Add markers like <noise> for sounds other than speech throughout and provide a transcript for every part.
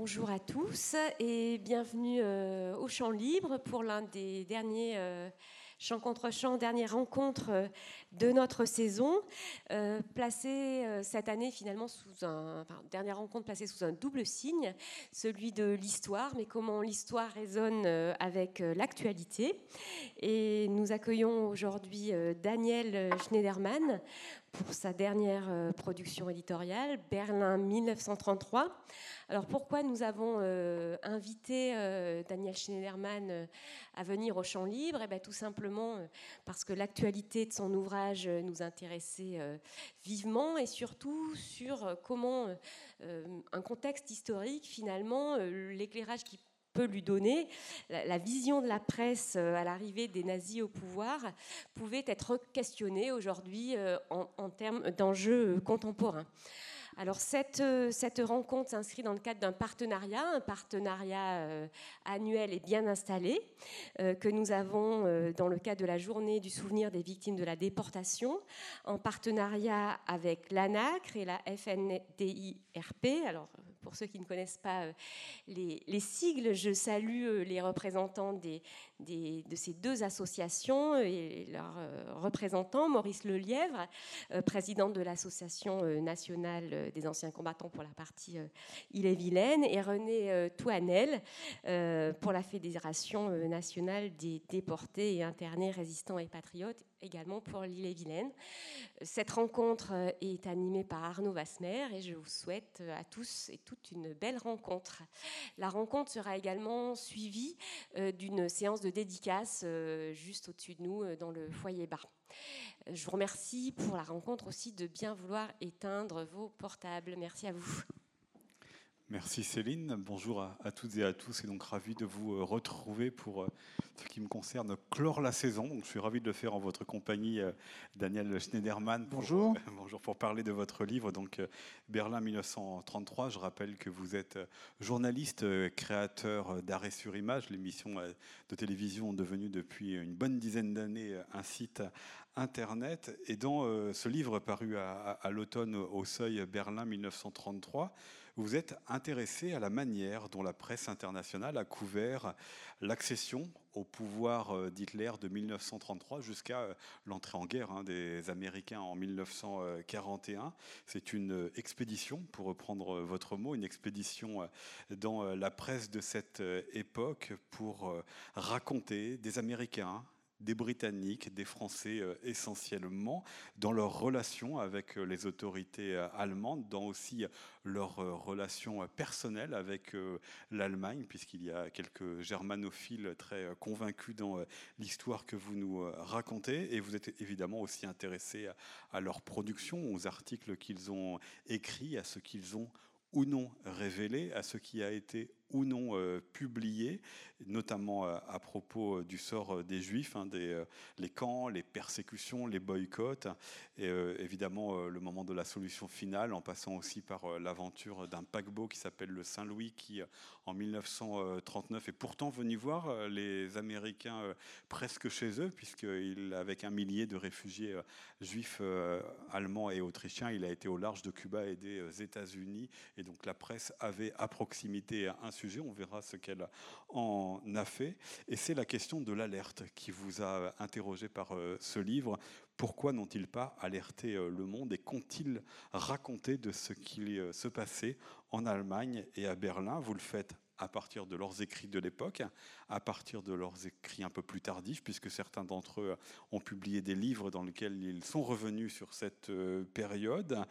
bonjour à tous et bienvenue euh, au Champ Libre pour l'un des derniers euh, Champ contre Champ, dernière rencontre euh, de notre saison, placée cette année finalement sous un, rencontre placée sous un double signe, celui de l'histoire, mais comment l'histoire résonne avec l'actualité. Et nous accueillons aujourd'hui Daniel Schneiderman pour sa dernière production éditoriale, Berlin 1933. Alors pourquoi nous avons euh, invité euh, Daniel Schneiderman euh, à venir au Champ Libre? Eh bien, Tout simplement parce que l'actualité de son ouvrage nous intéressait vivement et surtout sur comment un contexte historique, finalement, l'éclairage qui lui donner, la, vision de la presse à l'arrivée des nazis au pouvoir pouvait être questionnée aujourd'hui en, termes d'enjeux contemporains. Alors cette, euh, cette rencontre s'inscrit dans le cadre d'un partenariat, un partenariat euh, annuel et bien installé, euh, que nous avons dans le cadre de la journée du souvenir des victimes de la déportation, en partenariat avec l'ANACRE et la FNDIRP. Alors pour ceux qui ne connaissent pas les, les sigles, je salue les représentants de ces deux associations et leurs représentants, Maurice Lelièvre, président de l'Association nationale des anciens combattants pour la partie euh, Ille-et-Vilaine, et René euh, Touanel euh, pour la Fédération nationale des déportés et internés résistants et patriotes, également pour l'Ille-et-Vilaine. Cette rencontre est animée par Arnaud Vasmer et je vous souhaite à tous et toutes une belle rencontre. La rencontre sera également suivie d'une séance de dédicace juste au-dessus de nous dans le foyer bar. Je vous remercie pour la rencontre aussi de bien vouloir éteindre vos portables. Merci à vous. Merci Céline. Bonjour à, toutes et à tous. Et donc ravi de vous euh, retrouver pour euh, ce qui me concerne clore la saison. Donc, je suis ravi de le faire en votre compagnie, euh, Daniel Schneiderman. bonjour. <laughs> bonjour pour parler de votre livre, donc Berlin 1933. Je rappelle que vous êtes journaliste, créateur d'Arrêt sur Image, l'émission de télévision devenue depuis une bonne dizaine d'années un site internet. Et dans ce livre paru à, à l'automne au Seuil Berlin 1933 vous êtes intéressé à la manière dont la presse internationale a couvert l'accession au pouvoir euh, d'Hitler de 1933 jusqu'à euh, l'entrée en guerre hein, des Américains en 1941. C'est une expédition, pour reprendre votre mot, une expédition euh, dans la presse de cette époque pour raconter des Américains des Britanniques, des Français euh, essentiellement, dans leurs relations avec euh, les autorités euh, allemandes, dans aussi leurs relations personnelles avec l'Allemagne, puisqu'il y a quelques germanophiles très convaincus dans l'histoire que vous nous racontez. Et vous êtes évidemment aussi intéressé à leur production, aux articles qu'ils ont écrits, à ce qu'ils ont ou non révélé, à ce qui a été ou non euh, publié, notamment euh, à propos euh, du sort des Juifs, hein, des, les camps, les persécutions, les boycotts, et évidemment le moment de la solution finale, en passant aussi par l'aventure d'un paquebot qui s'appelle le Saint-Louis, qui en 1939 est pourtant venu voir les Américains presque chez eux, puisqu'il, avec un millier de réfugiés juifs allemands et autrichiens, il a été au large de Cuba et des États-Unis, et donc la presse avait à proximité un on verra ce qu'elle en a fait. Et c'est la question de l'alerte qui vous a interrogé par euh, ce livre. Pourquoi n'ont-ils pas alerté euh, le monde et qu'ont-ils raconté de ce qui euh, se passait en Allemagne et à Berlin? Vous le faites à partir de leurs écrits de l'époque, à partir de leurs écrits un peu plus tardifs, puisque certains d'entre eux ont publié des livres dans lesquels ils sont revenus sur cette euh, période.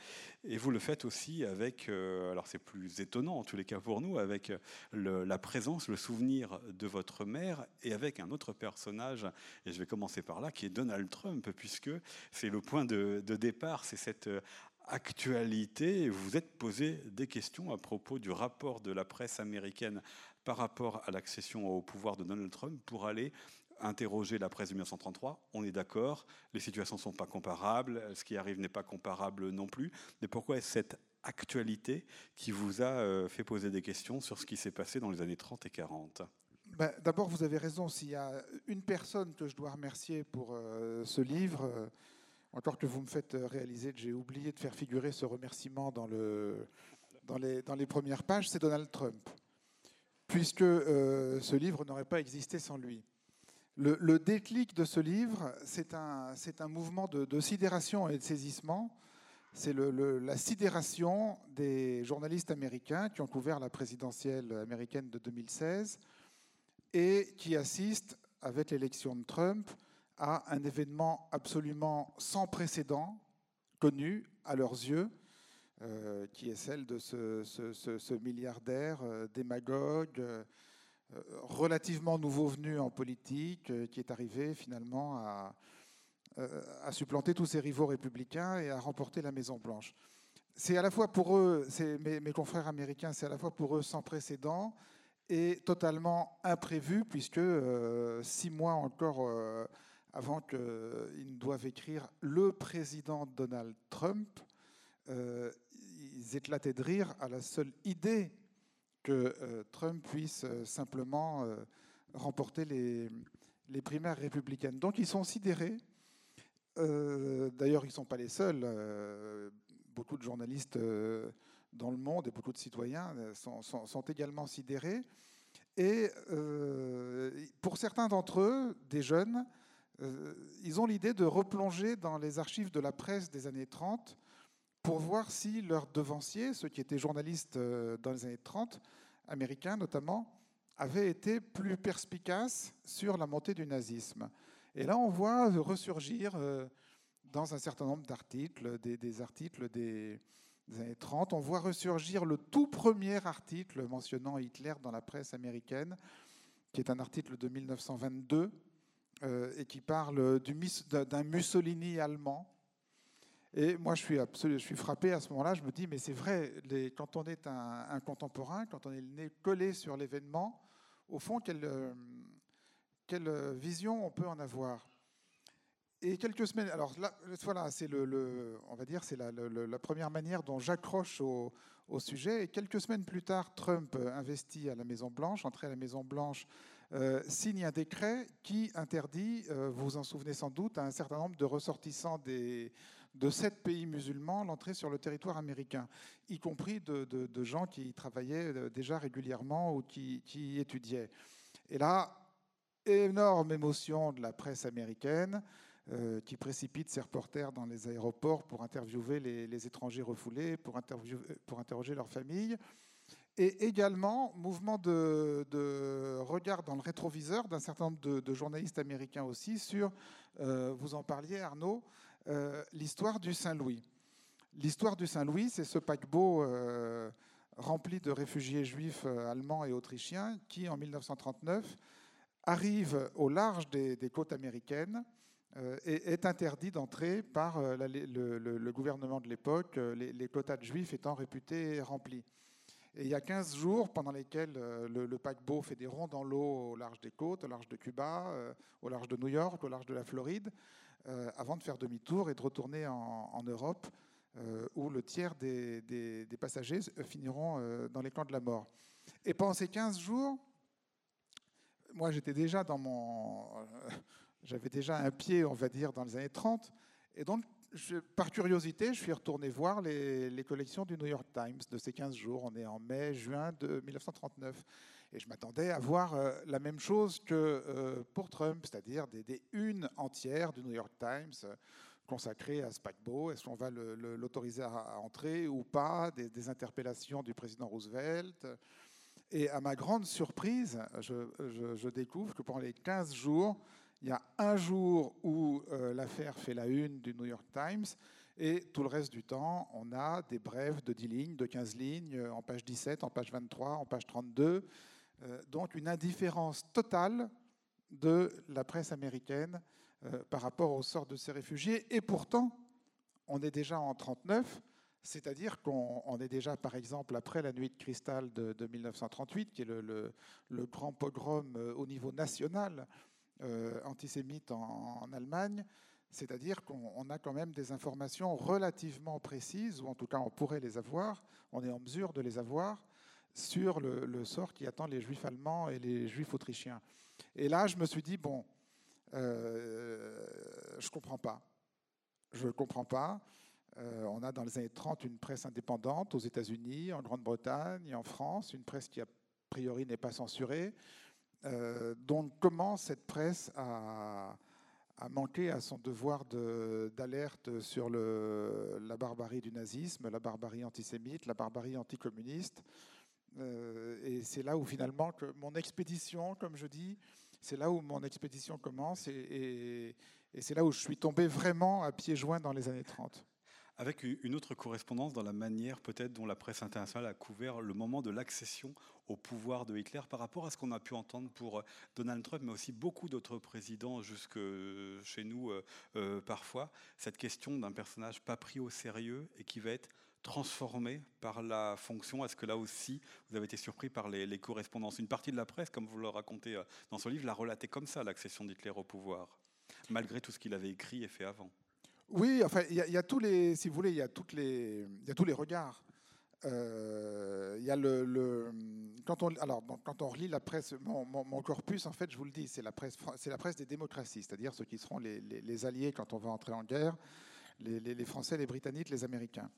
Et vous le faites aussi avec, euh, alors c'est plus étonnant en tous les cas pour nous, avec la présence, le souvenir de votre mère et avec un autre personnage, et je vais commencer par là, qui est Donald Trump, puisque c'est le point de, de départ, c'est cette euh, actualité, vous êtes posé des questions à propos du rapport de la presse américaine par rapport à l'accession au pouvoir de Donald Trump pour aller interroger la presse de 1933. On est d'accord, les situations ne sont pas comparables, ce qui arrive n'est pas comparable non plus. Mais pourquoi est-ce cette actualité qui vous a euh, fait poser des questions sur ce qui s'est passé dans les années 30 et 40 ben, D'abord, vous avez raison. S'il y a une personne que je dois remercier pour euh, ce livre, euh, encore que vous me faites euh, réaliser que j'ai oublié de faire figurer ce remerciement dans, le, dans, les, premières pages, c'est Donald Trump. puisque ce livre n'aurait pas existé sans lui. Le, déclic de ce livre, c'est un, mouvement de, sidération et de saisissement. C'est la sidération des journalistes américains qui ont couvert la présidentielle américaine de 2016 et qui assistent, avec l'élection de Trump, à un événement absolument sans précédent, connu à leurs yeux, euh, qui est celle de ce, milliardaire euh, démagogue, euh, relativement nouveau venu en politique, qui est arrivé finalement à, supplanter tous ses rivaux républicains et à remporter la Maison-Blanche. C'est à la fois pour eux, mes, confrères américains, c'est à la fois pour eux sans précédent et totalement imprévu, puisque six mois encore avant qu'ils ne doivent écrire le président Donald Trump, ils éclataient de rire à la seule idée que euh, Trump puisse euh, simplement euh, remporter les, primaires républicaines. Donc ils sont sidérés. D'ailleurs, ils ne sont pas les seuls. beaucoup de journalistes dans le monde et beaucoup de citoyens sont, également sidérés. Et pour certains d'entre eux, des jeunes, ils ont l'idée de replonger dans les archives de la presse des années 30 pour voir si leurs devanciers, ceux qui étaient journalistes euh, dans les années 30, américains notamment, avaient été plus perspicaces sur la montée du nazisme. Et là, on voit ressurgir euh, dans un certain nombre d'articles, des, articles des, années 30, on voit ressurgir le tout premier article mentionnant Hitler dans la presse américaine, qui est un article de 1922 euh, et qui parle d'un Mussolini allemand et moi, je suis, suis frappé à ce moment-là. Je me dis, mais c'est vrai, quand on est un, contemporain, quand on est le nez collé sur l'événement, au fond, quelle, euh, quelle vision on peut en avoir? Et quelques semaines, alors là, voilà, c'est la, première manière dont j'accroche au, sujet. Et quelques semaines plus tard, Trump investit à la Maison Blanche, entrée à la Maison Blanche. Euh, signe un décret qui interdit, euh, vous vous en souvenez sans doute, à un certain nombre de ressortissants de sept pays musulmans l'entrée sur le territoire américain, y compris de, gens qui travaillaient euh, déjà régulièrement ou qui, étudiaient. Et là, énorme émotion de la presse américaine qui précipite ses reporters dans les aéroports pour interviewer les, étrangers refoulés, pour, interroger leurs familles. Et également, mouvement de, regard dans le rétroviseur d'un certain nombre de, journalistes américains aussi sur, euh, vous en parliez Arnaud, euh, l'histoire du Saint-Louis. L'histoire du Saint-Louis, c'est ce paquebot euh, rempli de réfugiés juifs allemands et autrichiens qui, en 1939, arrive au large des, côtes américaines et est interdit d'entrer par le, gouvernement de l'époque, les, quotas de juifs étant réputés remplis. Et il y a 15 jours pendant lesquels le, paquebot fait des ronds dans l'eau au large des côtes, au large de Cuba, au large de New York, au large de la Floride, euh, avant de faire demi-tour et de retourner en, Europe, euh, où le tiers des, passagers finiront euh, dans les camps de la mort. Et pendant ces 15 jours, moi j'étais déjà dans mon... J'avais déjà un pied, on va dire, dans les années 30. Et donc, par curiosité, je suis retourné voir les, collections du New York Times de ces 15 jours. On est en mai, juin de 1939. Et je m'attendais à voir euh, la même chose que euh, pour Trump, c'est-à-dire des, des, unes entières du New York Times euh, consacrées à ce paquebot. Est-ce qu'on va l'autoriser à, entrer ou pas? Des, interpellations du président Roosevelt. Et à ma grande surprise, je, je, découvre que pendant les 15 jours, il y a un jour où l'affaire fait la une du New York Times et tout le reste du temps, on a des brèves de 10 lignes, de 15 lignes, en page 17, en page 23, en page 32, euh, donc une indifférence totale de la presse américaine euh, par rapport au sort de ces réfugiés. Et pourtant, on est déjà en 1939, c'est-à-dire qu'on est déjà, par exemple, après la nuit de cristal de, 1938, qui est le, grand pogrom euh, au niveau national antisémite en, en Allemagne, c'est-à-dire qu'on a quand même des informations relativement précises, ou en tout cas on pourrait les avoir, on est en mesure de les avoir, sur le, sort qui attend les juifs allemands et les juifs autrichiens. Et là, je me suis dit, bon, euh, je ne comprends pas. Je ne comprends pas. Euh, on a dans les années 30 une presse indépendante aux États-Unis, en Grande-Bretagne et en France, une presse qui a priori n'est pas censurée. Donc comment cette presse a, manqué à son devoir d'alerte sur la barbarie du nazisme, la barbarie antisémite, la barbarie anticommuniste? Euh, et c'est là où finalement mon expédition, comme je dis, c'est là où mon expédition commence et, et c'est là où je suis tombé vraiment à pieds joints dans les années 30 avec une autre correspondance dans la manière peut-être dont la presse internationale a couvert le moment de l'accession au pouvoir de Hitler par rapport à ce qu'on a pu entendre pour Donald Trump, mais aussi beaucoup d'autres présidents jusque chez nous euh, euh, parfois, cette question d'un personnage pas pris au sérieux et qui va être transformé par la fonction. Est-ce que là aussi, vous avez été surpris par les, les, correspondances? Une partie de la presse, comme vous le racontez euh, dans ce livre, l'a relaté comme ça, l'accession d'Hitler au pouvoir, malgré tout ce qu'il avait écrit et fait avant. Oui, enfin, il y, a tous les, si vous voulez, il y a toutes les, il tous les regards. Euh, il y a le, quand on, alors, quand on relit la presse, mon, corpus, en fait, je vous le dis, c'est la presse, c'est la presse des démocraties, c'est-à-dire ceux qui seront les, alliés quand on va entrer en guerre, les, Français, les Britanniques, les Américains.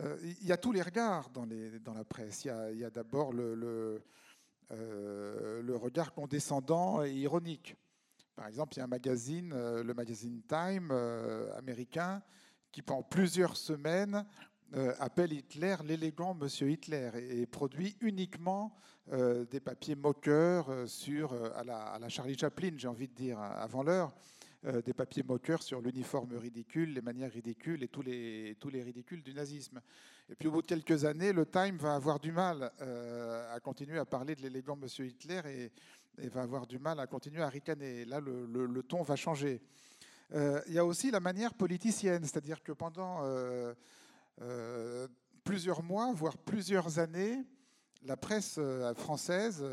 Euh, il y a tous les regards dans, la presse. Il y a, d'abord le, le, euh, le regard condescendant et ironique. Par exemple, il y a un magazine, euh, le magazine Time euh, américain, qui pendant plusieurs semaines euh, appelle Hitler l'élégant Monsieur Hitler et, produit uniquement des papiers moqueurs sur, à la, Charlie Chaplin, j'ai envie de dire, avant l'heure, des papiers moqueurs sur l'uniforme ridicule, les manières ridicules et tous les, tous les ridicules du nazisme. Et puis au bout de quelques années, le Time va avoir du mal à continuer à parler de l'élégant Monsieur Hitler et et va avoir du mal à continuer à ricaner. Là, le, ton va changer. Euh, il y a aussi la manière politicienne, c'est-à-dire que pendant euh, euh, plusieurs mois, voire plusieurs années, la presse française,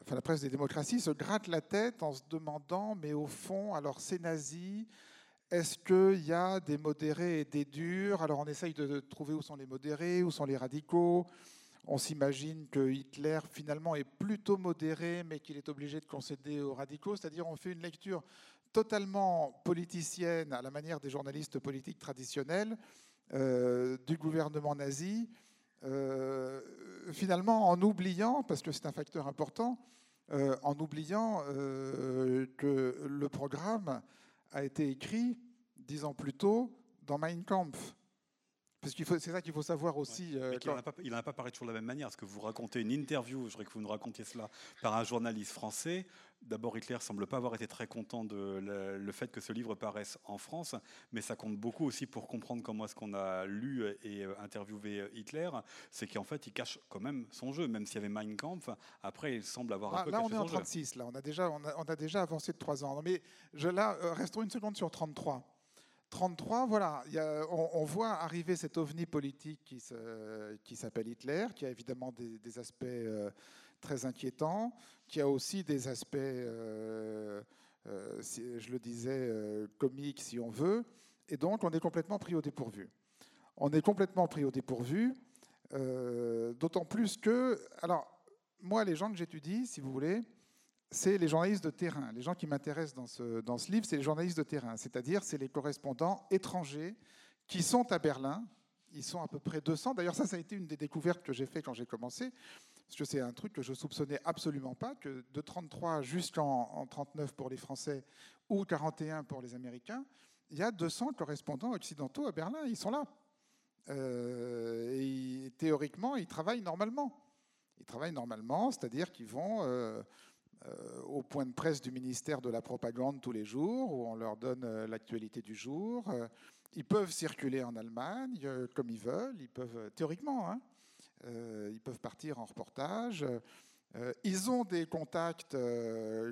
enfin la presse des démocraties, se gratte la tête en se demandant, mais au fond, alors c'est nazi, est-ce qu'il y a des modérés et des durs? Alors on essaye de trouver où sont les modérés, où sont les radicaux. On s'imagine que Hitler finalement est plutôt modéré, mais qu'il est obligé de concéder aux radicaux, c'est-à-dire on fait une lecture totalement politicienne à la manière des journalistes politiques traditionnels euh, du gouvernement nazi, euh, finalement en oubliant, parce que c'est un facteur important, euh, en oubliant que le programme a été écrit dix ans plus tôt dans Mein Kampf. Parce que c'est ça qu'il faut savoir aussi. Euh, il n'en a, pas parlé toujours de la même manière. Parce que vous racontez une interview, je voudrais que vous nous racontiez cela, par un journaliste français. D'abord, Hitler semble pas avoir été très content de le, fait que ce livre paraisse en France, mais ça compte beaucoup aussi pour comprendre comment est-ce qu'on a lu et euh, interviewé Hitler. C'est qu'en fait, il cache quand même son jeu, même s'il y avait Mein Kampf. Après, il semble avoir un ah, peu Là, on est en 36. Là, on a déjà, on a, on a, déjà avancé de 3 ans. Mais je, là, euh, restons une seconde sur 33. 33, voilà, on, voit arriver cet ovni politique qui, s'appelle Hitler, qui a évidemment des, aspects euh, très inquiétants, qui a aussi des aspects, euh, euh, je le disais, comiques si on veut, et donc on est complètement pris au dépourvu. On est complètement pris au dépourvu, d'autant plus que, alors, moi, les gens que j'étudie, si vous voulez, c'est les journalistes de terrain. Les gens qui m'intéressent dans ce, dans ce livre, c'est les journalistes de terrain, c'est-à-dire c'est les correspondants étrangers qui sont à Berlin. Ils sont à peu près 200. D'ailleurs, ça, ça a été une des découvertes que j'ai fait quand j'ai commencé, parce que c'est un truc que je soupçonnais absolument pas, que de 33 jusqu'en 39 pour les Français ou 41 pour les Américains, il y a 200 correspondants occidentaux à Berlin. Ils sont là. Euh, et théoriquement, ils travaillent normalement. Ils travaillent normalement, c'est-à-dire qu'ils vont... Euh, au point de presse du ministère de la Propagande tous les jours, où on leur donne euh, l'actualité du jour. Euh, ils peuvent circuler en Allemagne comme ils veulent, ils peuvent, théoriquement, hein, ils peuvent partir en reportage. Ils ont des contacts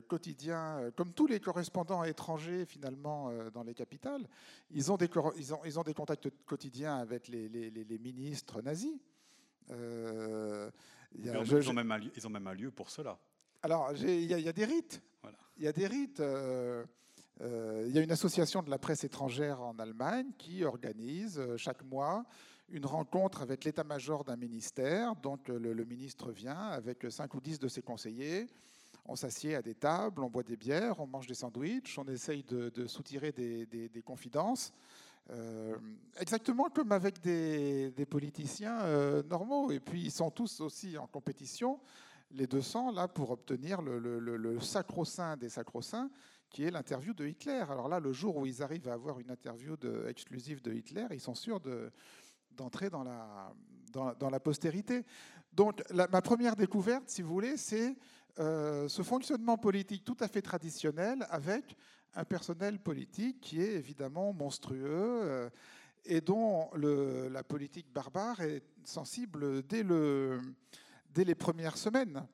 quotidiens, comme tous les correspondants étrangers finalement dans les capitales. Ils ont des, ils ont, ils ont des contacts quotidiens avec les, les, les ministres nazis. ils, ont même ils ont même un lieu pour cela. Alors, il y, a des rites. Il y a des rites. Euh, euh, il y a une association de la presse étrangère en Allemagne qui organise euh, chaque mois une rencontre avec l'état-major d'un ministère. Donc, le, ministre vient avec cinq ou dix de ses conseillers. On s'assied à des tables, on boit des bières, on mange des sandwichs, on essaye de, soutirer des, des, confidences. exactement comme avec des, politiciens normaux. Et puis ils sont tous aussi en compétition, les 200, là, pour obtenir le, sacro-saint des sacro-saints, qui est l'interview de Hitler. Alors là, le jour où ils arrivent à avoir une interview exclusive de Hitler, ils sont sûrs d'entrer dans, la, dans, postérité. Donc ma première découverte, si vous voulez, c'est euh, ce fonctionnement politique tout à fait traditionnel avec un personnel politique qui est évidemment monstrueux euh, et dont la politique barbare est sensible dès, le, dès les premières semaines.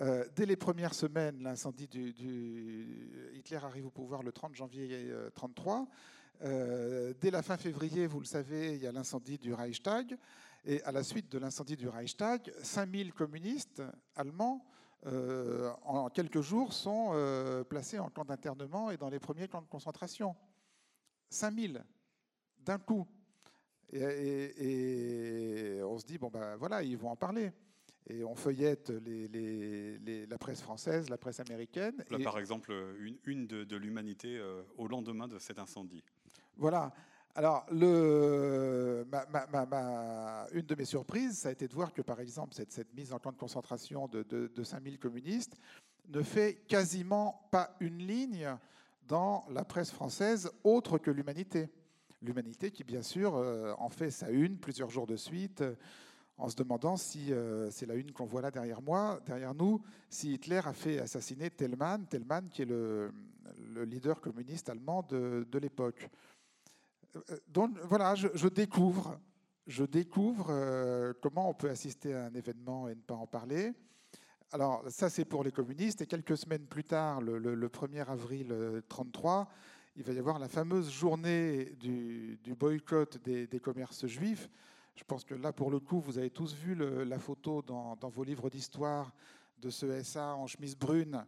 Euh, dès les premières semaines, l'incendie du, Hitler arrive au pouvoir le 30 janvier 1933. Euh, dès la fin février, vous le savez, il y a l'incendie du Reichstag. Et à la suite de l'incendie du Reichstag, 5000 communistes allemands, euh, en quelques jours, sont placés en camp d'internement et dans les premiers camps de concentration. 5000 d'un coup. Et, on se dit, bon ben voilà, ils vont en parler et on feuillette la presse française, la presse américaine. Là, par exemple, une, une de, l'humanité euh, au lendemain de cet incendie. Voilà. Alors, le, une de mes surprises, ça a été de voir que, par exemple, cette, cette mise en camp de concentration de, de, 5000 communistes ne fait quasiment pas une ligne dans la presse française autre que l'humanité. L'humanité qui, bien sûr, euh, en fait sa une plusieurs jours de suite en se demandant si, euh, c'est la une qu'on voit là derrière moi, derrière nous, si Hitler a fait assassiner Tellman, Tellman qui est le, leader communiste allemand de, l'époque. Euh, donc voilà, je, découvre, je découvre euh, comment on peut assister à un événement et ne pas en parler. Alors ça c'est pour les communistes et quelques semaines plus tard, le, 1er avril 1933, il va y avoir la fameuse journée du, boycott des commerces juifs je pense que là, pour le coup, vous avez tous vu la photo dans, vos livres d'histoire de ce SA en chemise brune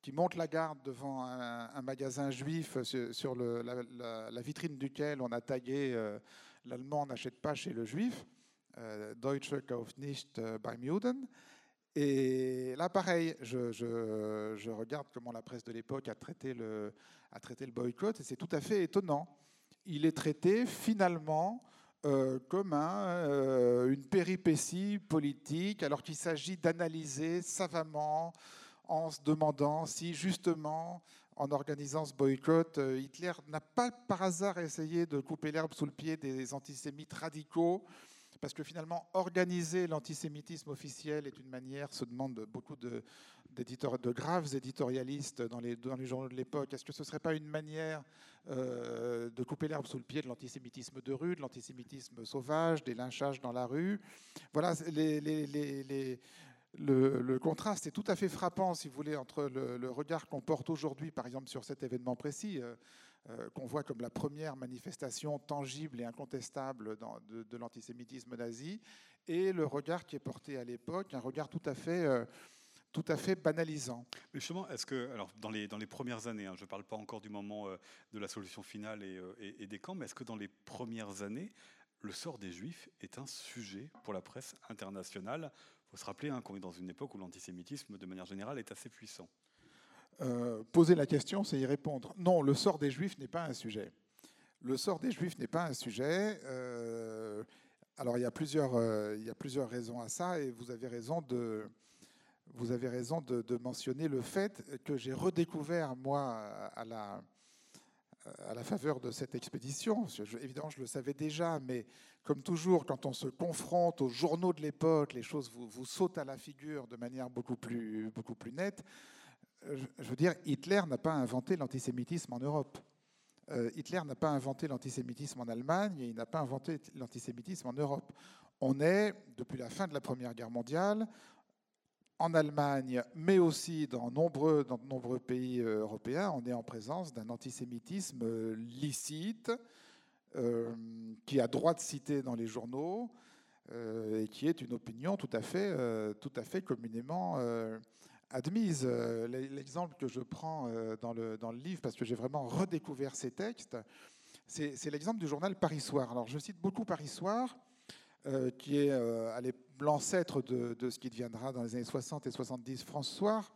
qui monte la garde devant un, magasin juif sur, la, vitrine duquel on a tagué euh, l'allemand n'achète pas chez le juif, euh, Deutsche kauft nicht äh, beim Juden. Et là, pareil, je, regarde comment la presse de l'époque a traité le boycott, et c'est tout à fait étonnant. Il est traité finalement euh, comme euh, une péripétie politique, alors qu'il s'agit d'analyser savamment en se demandant si justement, en organisant ce boycott, euh, Hitler n'a pas par hasard essayé de couper l'herbe sous le pied des antisémites radicaux parce que finalement, organiser l'antisémitisme officiel est une manière, se demande beaucoup de, de graves éditorialistes dans les, dans les journaux de l'époque. Est-ce que ce ne serait pas une manière euh, de couper l'herbe sous le pied de l'antisémitisme de rue, de l'antisémitisme sauvage, des lynchages dans la rue Voilà, le, contraste est tout à fait frappant, si vous voulez, entre le, regard qu'on porte aujourd'hui, par exemple, sur cet événement précis. Euh, euh, qu'on voit comme la première manifestation tangible et incontestable de, l'antisémitisme nazi, et le regard qui est porté à l'époque, un regard tout à fait tout à fait banalisant. Mais justement, est-ce que, alors dans les, dans les premières années, hein, je ne parle pas encore du moment euh, de la solution finale et, des camps, mais est-ce que dans les premières années, le sort des Juifs est un sujet pour la presse internationale? Il faut se rappeler hein, qu'on est dans une époque où l'antisémitisme, de manière générale, est assez puissant. Euh, poser la question, c'est y répondre. Non, le sort des Juifs n'est pas un sujet. Le sort des Juifs n'est pas un sujet. Euh, alors il y, a plusieurs, euh, il y a plusieurs raisons à ça, et vous avez raison de, vous avez raison de, mentionner le fait que j'ai redécouvert, moi, à la, faveur de cette expédition, évidemment je le savais déjà, mais comme toujours, quand on se confronte aux journaux de l'époque, les choses vous, sautent à la figure de manière beaucoup plus, beaucoup plus nette je veux dire, Hitler n'a pas inventé l'antisémitisme en Europe. Euh, Hitler n'a pas inventé l'antisémitisme en Allemagne et il n'a pas inventé l'antisémitisme en Europe. On est, depuis la fin de la Première Guerre mondiale, en Allemagne, mais aussi dans, de nombreux pays euh, européens, on est en présence d'un antisémitisme euh, licite, qui a droit de citer dans les journaux, et qui est une opinion tout à fait, tout à fait communément admise. Euh, l'exemple que je prends euh, dans le, livre, parce que j'ai vraiment redécouvert ces textes, c'est l'exemple du journal Paris Soir. Alors je cite beaucoup Paris Soir, euh, qui est l'ancêtre de, ce qui deviendra dans les années 60 et 70 France Soir.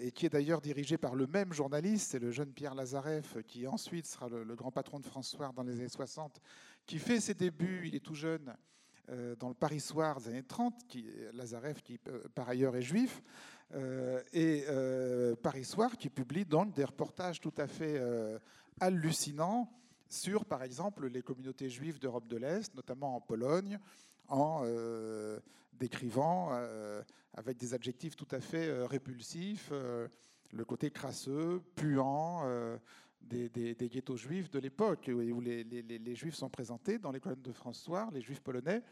et qui est d'ailleurs dirigé par le même journaliste, c'est le jeune Pierre Lazareff, qui ensuite sera le, grand patron de François dans les années 60, qui fait ses débuts, il est tout jeune, dans le Paris Soir des années 30, qui, Lazareff, qui par ailleurs est juif, et Paris Soir, qui publie donc des reportages tout à fait hallucinants sur, par exemple, les communautés juives d'Europe de l'Est, notamment en Pologne, en euh, décrivant euh, avec des adjectifs tout à fait euh, répulsifs le côté crasseux, puant des, ghettos juifs de l'époque, où les, juifs sont présentés dans les colonnes de François, les juifs polonais,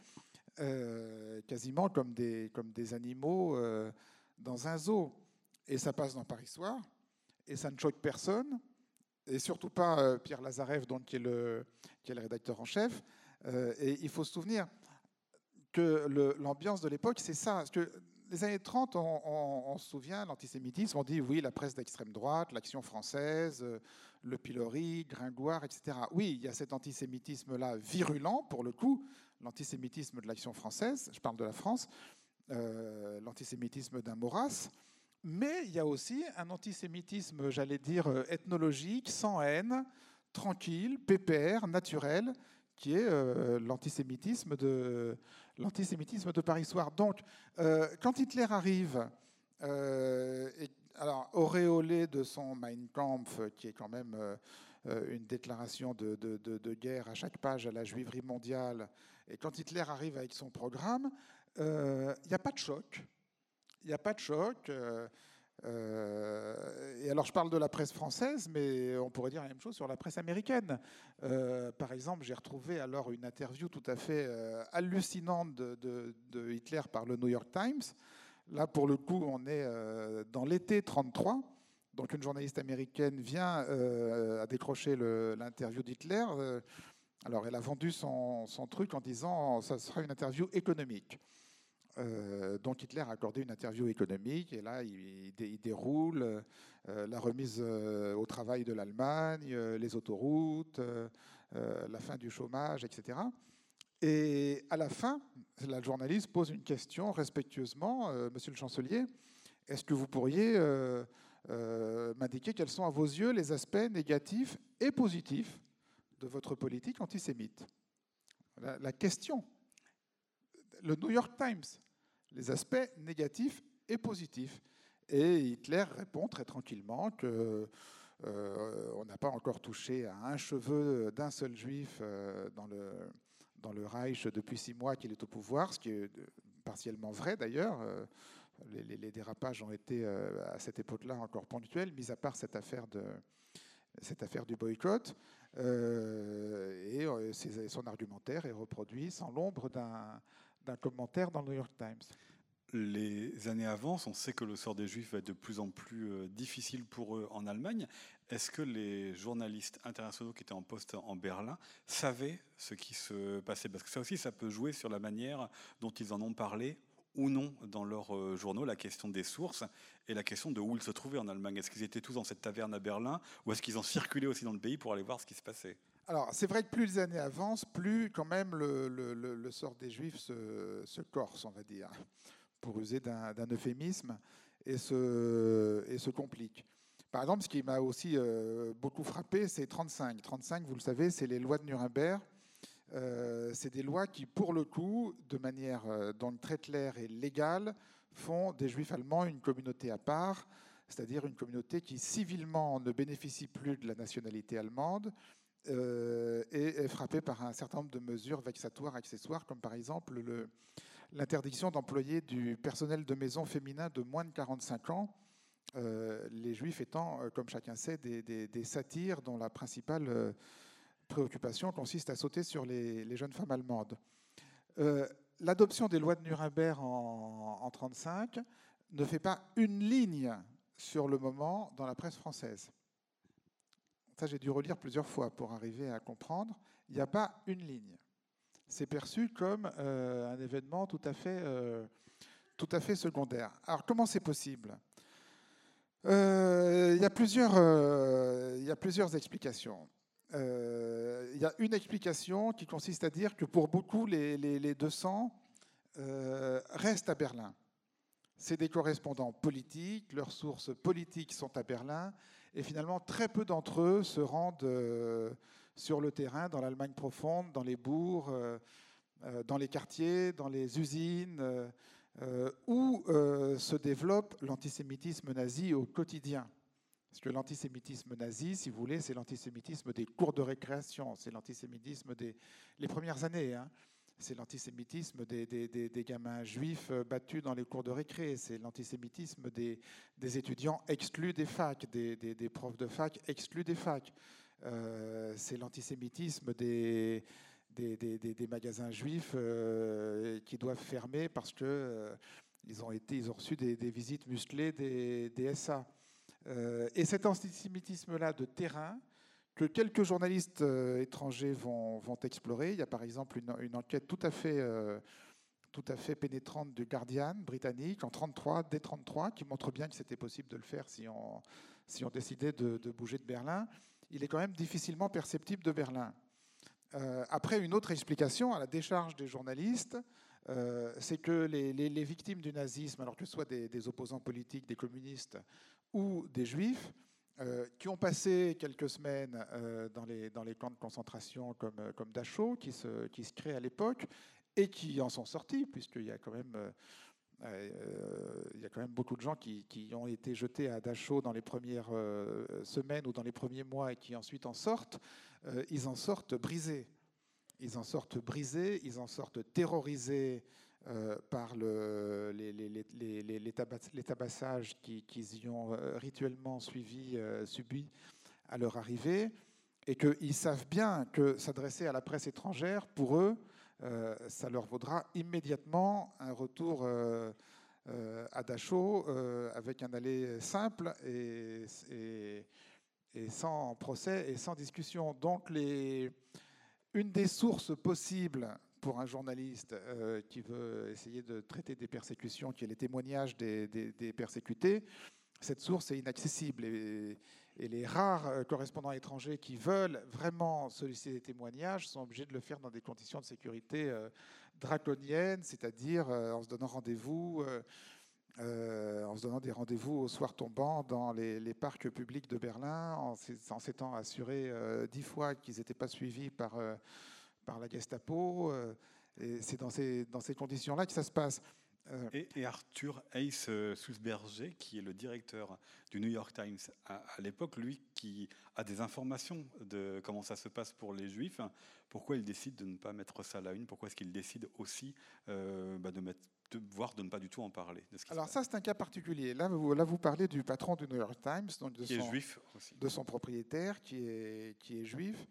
quasiment comme des, comme des animaux dans un zoo. Et ça passe dans Paris Soir, et ça ne choque personne et surtout pas euh, Pierre Lazarev, donc, qui, est le, qui est le rédacteur en chef. Euh, et il faut se souvenir que l'ambiance de l'époque, c'est ça. Parce que les années 30, on, se souvient, l'antisémitisme, on dit oui, la presse d'extrême droite, l'action française, euh, le pilori, Gringoire, etc. Oui, il y a cet antisémitisme-là virulent, pour le coup, l'antisémitisme de l'action française, je parle de la France, l'antisémitisme d'un Maurras, mais il y a aussi un antisémitisme, j'allais dire, euh, ethnologique, sans haine, tranquille, pépère, naturel, qui est euh, l'antisémitisme de Paris Soir. Donc, euh, quand Hitler arrive, et, alors auréolé de son Mein Kampf, qui est quand même une déclaration de, de, guerre à chaque page à la juiverie mondiale, et quand Hitler arrive avec son programme, il n'y a pas de choc n'y a pas de choc. Euh, euh, et alors, je parle de la presse française, mais on pourrait dire la même chose sur la presse américaine. Euh, par exemple, j'ai retrouvé alors une interview tout à fait hallucinante de, Hitler par le New York Times. Là, pour le coup, on est dans l'été 33. Donc, une journaliste américaine vient à décrocher l'interview d'Hitler. alors, elle a vendu son, son, truc en disant ça sera une interview économique. Euh, donc Hitler a accordé une interview économique et là il, déroule euh, la remise euh, au travail de l'Allemagne, les autoroutes, la fin du chômage, etc. Et à la fin, la journaliste pose une question respectueusement, Monsieur le chancelier, est-ce que vous pourriez m'indiquer quels sont à vos yeux les aspects négatifs et positifs de votre politique antisémite? La question le New York Times les aspects négatifs et positifs. Et Hitler répond très tranquillement que euh, on n'a pas encore touché à un cheveu d'un seul juif euh, dans, le, dans le Reich depuis six mois qu'il est au pouvoir, ce qui est partiellement vrai d'ailleurs. Euh, les, dérapages ont été à cette époque-là encore ponctuels, mis à part cette affaire, de, cette affaire du boycott. et son argumentaire est reproduit sans l'ombre d'un d'un commentaire dans le New York Times. Les années avancent, on sait que le sort des Juifs va être de plus en plus euh, difficile pour eux en Allemagne. Est-ce que les journalistes internationaux qui étaient en poste en Berlin savaient ce qui se passait? Parce que ça aussi, ça peut jouer sur la manière dont ils en ont parlé ou non dans leurs euh, journaux, la question des sources et la question de où ils se trouvaient en Allemagne. Est-ce qu'ils étaient tous dans cette taverne à Berlin ou est-ce qu'ils ont circulé aussi dans le pays pour aller voir ce qui se passait? Alors, c'est vrai que plus les années avancent, plus quand même le, sort des Juifs se, corse, on va dire, pour user d'un euphémisme, et se, complique. Par exemple, ce qui m'a aussi euh, beaucoup frappé, c'est 35. 35, vous le savez, c'est les lois de Nuremberg. Euh, c'est des lois qui, pour le coup, de manière euh, donc très claire et légale, font des Juifs allemands une communauté à part, c'est-à-dire une communauté qui civilement ne bénéficie plus de la nationalité allemande, euh, est, frappé par un certain nombre de mesures vexatoires, accessoires, comme par exemple l'interdiction d'employer du personnel de maison féminin de moins de 45 ans, euh, les juifs étant, euh, comme chacun sait, des, satyres dont la principale préoccupation consiste à sauter sur les, jeunes femmes allemandes. L'adoption des lois de Nuremberg en 1935 ne fait pas une ligne sur le moment dans la presse française ça j'ai dû relire plusieurs fois pour arriver à comprendre, il n'y a pas une ligne. C'est perçu comme euh, un événement tout à, fait, euh, tout à fait secondaire. Alors comment c'est possible? Euh, il, y a plusieurs, y a plusieurs explications. il y a une explication qui consiste à dire que pour beaucoup, les, les, les 200 restent à Berlin. C'est des correspondants politiques, leurs sources politiques sont à Berlin, et finalement très peu d'entre eux se rendent sur le terrain, dans l'Allemagne profonde, dans les bourgs, dans les quartiers, dans les usines, où se développe l'antisémitisme nazi au quotidien. Parce que l'antisémitisme nazi, si vous voulez, c'est l'antisémitisme des cours de récréation, c'est l'antisémitisme des les premières années. Hein. C'est l'antisémitisme des, des, gamins juifs euh, battus dans les cours de récré. C'est l'antisémitisme des, étudiants exclus des facs, des, profs de fac exclus des facs. Euh, c'est l'antisémitisme des, des, magasins juifs euh, qui doivent fermer parce que ils ont été, ils ont reçu des, visites musclées des, SA. Et cet antisémitisme-là de terrain, que quelques journalistes euh, étrangers vont, explorer. Il y a par exemple une, enquête tout à fait, euh, tout à fait pénétrante du Guardian britannique en 33, dès 33, qui montre bien que c'était possible de le faire si on, décidait de, bouger de Berlin. Il est quand même difficilement perceptible de Berlin. après, une autre explication à la décharge des journalistes, c'est que les, victimes du nazisme, alors que ce soit des opposants politiques, des communistes ou des juifs euh, qui ont passé quelques semaines euh, dans, les, camps de concentration comme, euh, comme Dachau, qui se, créent à l'époque, et qui en sont sortis, puisqu'il y a quand même... il y a quand même beaucoup de gens qui, qui ont été jetés à Dachau dans les premières semaines ou dans les premiers mois et qui ensuite en sortent. ils en sortent brisés. Ils en sortent brisés, ils en sortent terrorisés euh, par le, les, tabassages qu'ils y ont euh, rituellement suivi, euh, subi à leur arrivée, et qu'ils savent bien que s'adresser à la presse étrangère, pour eux, ça leur vaudra immédiatement un retour à Dachau avec un aller simple et, sans procès et sans discussion. Donc, une des sources possibles pour un journaliste euh, qui veut essayer de traiter des persécutions, qui est les témoignages des, persécutés, cette source est inaccessible. Et, les rares euh, correspondants étrangers qui veulent vraiment solliciter des témoignages sont obligés de le faire dans des conditions de sécurité euh, draconiennes, c'est-à-dire en se donnant rendez-vous. en se donnant des rendez-vous au soir tombant dans les, parcs publics de Berlin, en, s'étant assuré dix fois qu'ils n'étaient pas suivis par par la Gestapo. Euh, et c'est dans ces, dans ces conditions-là que ça se passe. Euh, et, Arthur Hayes euh, Sousberger, qui est le directeur du New York Times à, l'époque, lui qui a des informations de comment ça se passe pour les Juifs, pourquoi il décide de ne pas mettre ça à la une? Pourquoi est-ce qu'il décide aussi bah, de mettre, de, voire de ne pas du tout en parler Alors ça, c'est un cas particulier. Là vous, là, vous parlez du patron du New York Times, donc de, qui son, est juif aussi. de son propriétaire, qui est, qui est juif.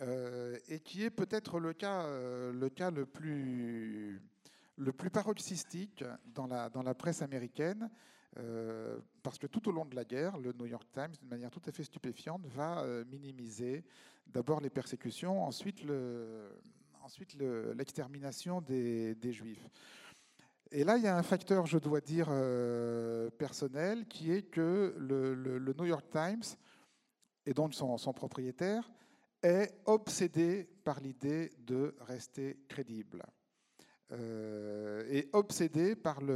Euh, et qui est peut-être le cas, euh, le, cas le, plus, le plus paroxystique dans la, dans la presse américaine, euh, parce que tout au long de la guerre, le New York Times, d'une manière tout à fait stupéfiante, va minimiser d'abord les persécutions, ensuite l'extermination ensuite des, des, Juifs. Et là, il y a un facteur, je dois dire, personnel, qui est que le, le, New York Times, et donc son, son propriétaire, est obsédé par l'idée de rester crédible. Euh, et obsédé par l'idée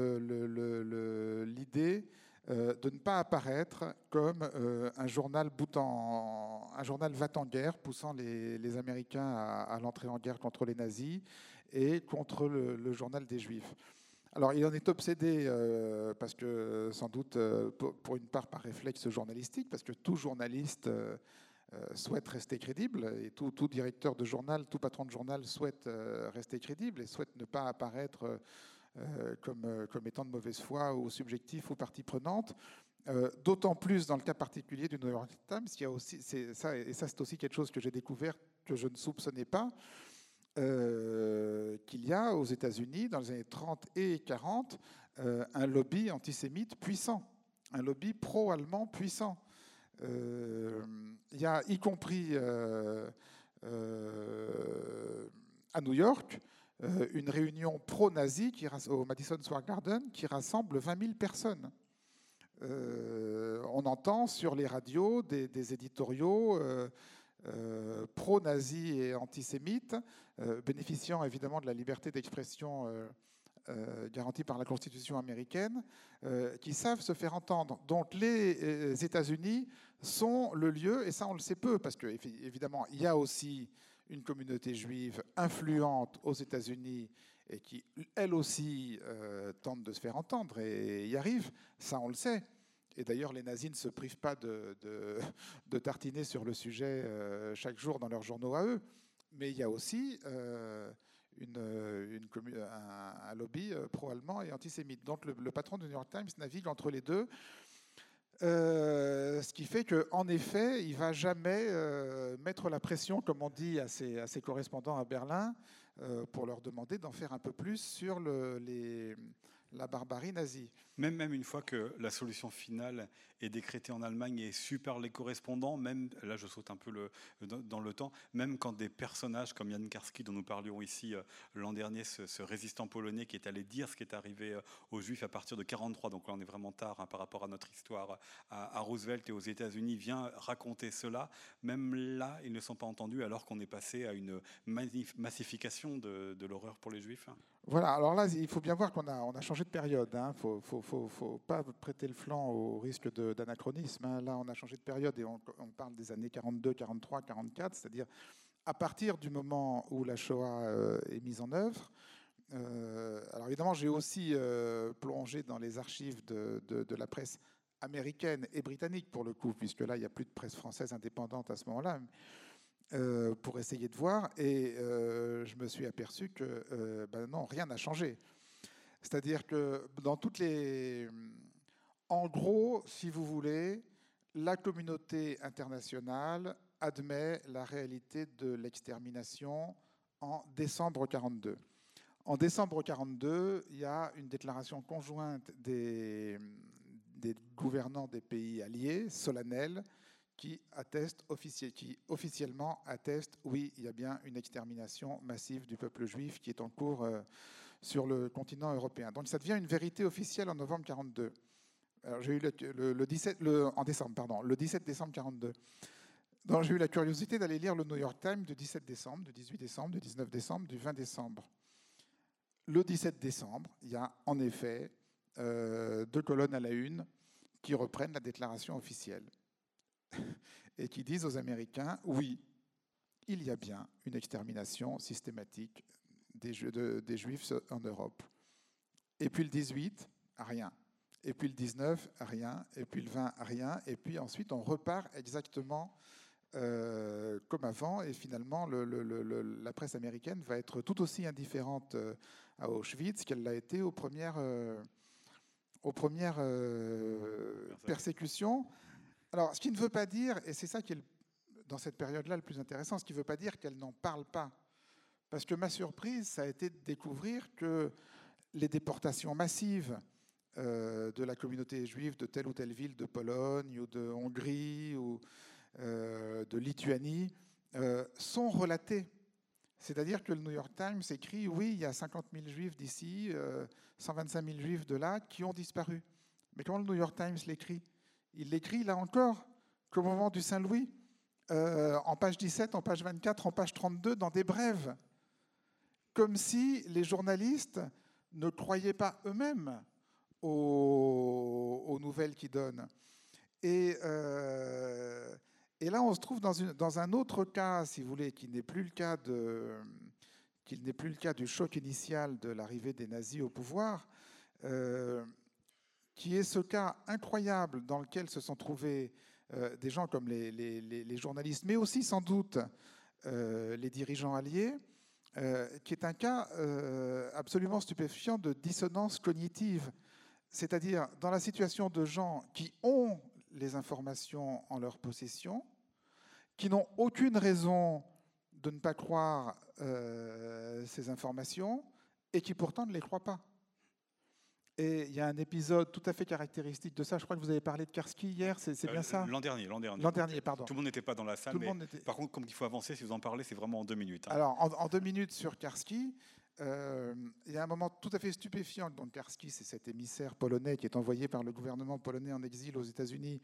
euh, de ne pas apparaître comme euh, un journal boutant, un journal va en guerre, poussant les, Américains à, l'entrée en guerre contre les nazis et contre le, journal des Juifs. Alors, il en est obsédé parce que, sans doute, pour, une part par réflexe journalistique, parce que tout journaliste souhaite rester crédible, et tout, directeur de journal, tout patron de journal souhaite euh, rester crédible et souhaite ne pas apparaître euh, comme, étant de mauvaise foi ou subjectif ou partie prenante. D'autant plus dans le cas particulier du New York Times, et ça c'est aussi quelque chose que j'ai découvert que je ne soupçonnais pas, qu'il y a aux États-Unis, dans les années 30 et 40, un lobby antisémite puissant, un lobby pro-allemand puissant. Euh, il y a y compris euh, euh, à New York une réunion pro-nazi au Madison Square Garden qui rassemble 20 000 personnes. on entend sur les radios des, éditoriaux pro-nazis et antisémites, bénéficiant évidemment de la liberté d'expression garantis par la Constitution américaine, qui savent se faire entendre. Donc les États-Unis sont le lieu, et ça on le sait peu, parce qu'évidemment il y a aussi une communauté juive influente aux États-Unis et qui, elle aussi, euh, tente de se faire entendre et y arrive, ça on le sait. Et d'ailleurs, les nazis ne se privent pas de, tartiner sur le sujet euh, chaque jour dans leurs journaux à eux. Mais il y a aussi euh, une, un, lobby pro-allemand et antisémite. Donc le, patron du New York Times navigue entre les deux. ce qui fait qu'en effet, il va jamais mettre la pression, comme on dit à ses, correspondants à Berlin, euh, pour leur demander d'en faire un peu plus sur le, les, la barbarie nazie. Même, même une fois que la solution finale est décrétée en Allemagne et su par les correspondants, même, là je saute un peu dans le temps, même quand des personnages comme Jan Karski, dont nous parlions ici euh, l'an dernier, ce, résistant polonais qui est allé dire ce qui est arrivé euh, aux Juifs à partir de 43, donc là on est vraiment tard hein, par rapport à notre histoire à, Roosevelt et aux États-Unis, vient raconter cela, même là ils ne sont pas entendus alors qu'on est passé à une massification de l'horreur pour les Juifs. Voilà, alors là, il faut bien voir qu'on a, on a changé de période. Il hein. ne faut, pas prêter le flanc au risque d'anachronisme. Hein. Là, on a changé de période et on, parle des années 42, 43, 44, c'est-à-dire à partir du moment où la Shoah euh, est mise en œuvre. Euh, alors évidemment, j'ai aussi euh, plongé dans les archives de, de, la presse américaine et britannique, pour le coup, puisque là, il n'y a plus de presse française indépendante à ce moment-là. Euh, pour essayer de voir. Et euh, je me suis aperçu que euh, ben non, rien n'a changé. C'est-à-dire que dans toutes les... En gros, si vous voulez, la communauté internationale admet la réalité de l'extermination en décembre 42. En décembre 42, il y a une déclaration conjointe des gouvernants des pays alliés, solennelle, qui, atteste, officiellement atteste, oui, il y a bien une extermination massive du peuple juif qui est en cours euh, sur le continent européen. Donc ça devient une vérité officielle en novembre 42. J'ai eu le, 17, le, en décembre, pardon, le 17 décembre 42. Donc j'ai eu la curiosité d'aller lire le New York Times du 17 décembre, du 18 décembre, du 19 décembre, du 20 décembre. Le 17 décembre, il y a en effet euh, deux colonnes à la une qui reprennent la déclaration officielle et qui disent aux Américains, oui, il y a bien une extermination systématique des, des Juifs en Europe. Et puis le 18, rien. Et puis le 19, rien. Et puis le 20, rien. Et puis ensuite, on repart exactement euh, comme avant. Et finalement, la presse américaine va être tout aussi indifférente euh, à Auschwitz qu'elle l'a été aux premières, euh, aux premières persécutions. Alors, ce qui ne veut pas dire, et c'est ça qui est dans cette période-là le plus intéressant, ce qui ne veut pas dire qu'elle n'en parle pas. Parce que ma surprise, ça a été de découvrir que les déportations massives euh, de la communauté juive de telle ou telle ville de Pologne ou de Hongrie ou euh, de Lituanie euh, sont relatées. C'est-à-dire que le New York Times écrit, oui, il y a 50 000 juifs d'ici, 125 000 juifs de là qui ont disparu. Mais comment le New York Times l'écrit? Il l'écrit là encore qu'au moment du Saint-Louis, euh, en page 17, en page 24, en page 32, dans des brèves, comme si les journalistes ne croyaient pas eux-mêmes aux, nouvelles qu'ils donnent. Et, euh, et, là, on se trouve dans, un autre cas, si vous voulez, qui n'est plus le cas de qu'il n'est plus le cas du choc initial de l'arrivée des nazis au pouvoir. Euh, qui est ce cas incroyable dans lequel se sont trouvés euh, des gens comme les, journalistes, mais aussi sans doute euh, les dirigeants alliés, euh, qui est un cas absolument stupéfiant de dissonance cognitive. C'est-à-dire dans la situation de gens qui ont les informations en leur possession, qui n'ont aucune raison de ne pas croire ces informations et qui pourtant ne les croient pas. Et il y a un épisode tout à fait caractéristique de ça. Je crois que vous avez parlé de Karski hier, c'est bien euh, ça? L'an dernier, l'an dernier. L'an dernier, pardon. Tout le monde n'était pas dans la salle. mais Par contre, comme il faut avancer, si vous en parlez, c'est vraiment en deux minutes. Hein. Alors, en, deux minutes sur Karski, euh, il y a un moment tout à fait stupéfiant. Donc, Karski, c'est cet émissaire polonais qui est envoyé par le gouvernement polonais en exil aux États-Unis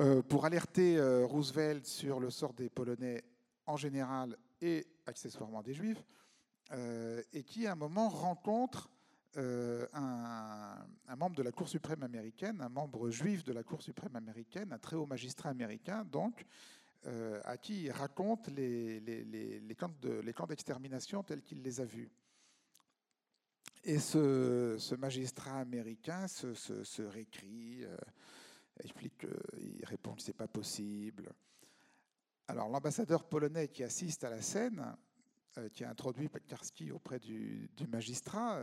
euh, pour alerter Roosevelt sur le sort des Polonais en général et accessoirement des Juifs, et qui, à un moment, rencontre euh, un, membre de la Cour suprême américaine, un membre juif de la Cour suprême américaine, un très haut magistrat américain, donc, euh, à qui il raconte les, camps d'extermination tels qu'il les a vus. Et ce, magistrat américain se, récrit, euh, explique qu'il répond que ce n'est pas possible. Alors l'ambassadeur polonais qui assiste à la scène, euh, qui a introduit Pekarski auprès du, magistrat,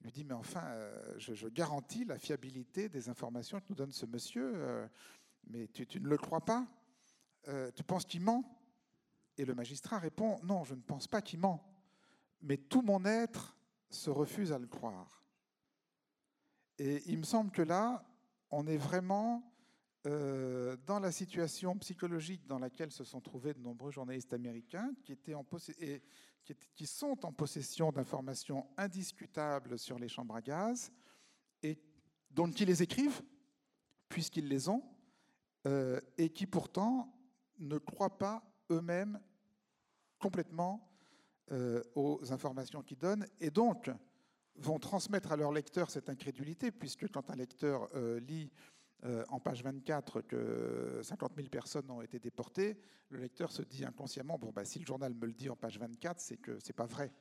euh, lui dit, mais enfin, euh, je, garantis la fiabilité des informations que nous donne ce monsieur, mais tu, ne le crois pas Tu penses qu'il ment? Et le magistrat répond, non, je ne pense pas qu'il ment, mais tout mon être se refuse à le croire. Et il me semble que là, on est vraiment euh, dans la situation psychologique dans laquelle se sont trouvés de nombreux journalistes américains qui, étaient en et qui, sont en possession d'informations indiscutables sur les chambres à gaz et dont ils les écrivent, puisqu'ils les ont, euh, et qui pourtant ne croient pas eux-mêmes complètement euh, aux informations qu'ils donnent, et donc vont transmettre à leur lecteur cette incrédulité, puisque quand un lecteur lit euh, en page 24 que 50 000 personnes ont été déportées, le lecteur se dit inconsciemment bon, bah, si le journal me le dit en page 24, c'est que c'est pas vrai.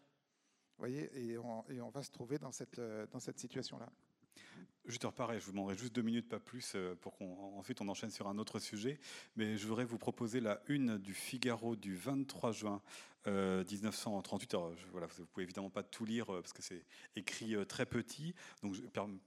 Vous voyez, et on, va se trouver dans cette, euh, dans cette situation-là. Juste pareil, je vous demanderai juste deux minutes, pas plus, euh, pour qu'ensuite on, on enchaîne sur un autre sujet. Mais je voudrais vous proposer la une du Figaro du 23 juin 1938. Euh, Alors, voilà, vous pouvez évidemment pas tout lire euh, parce que c'est écrit très petit. Donc,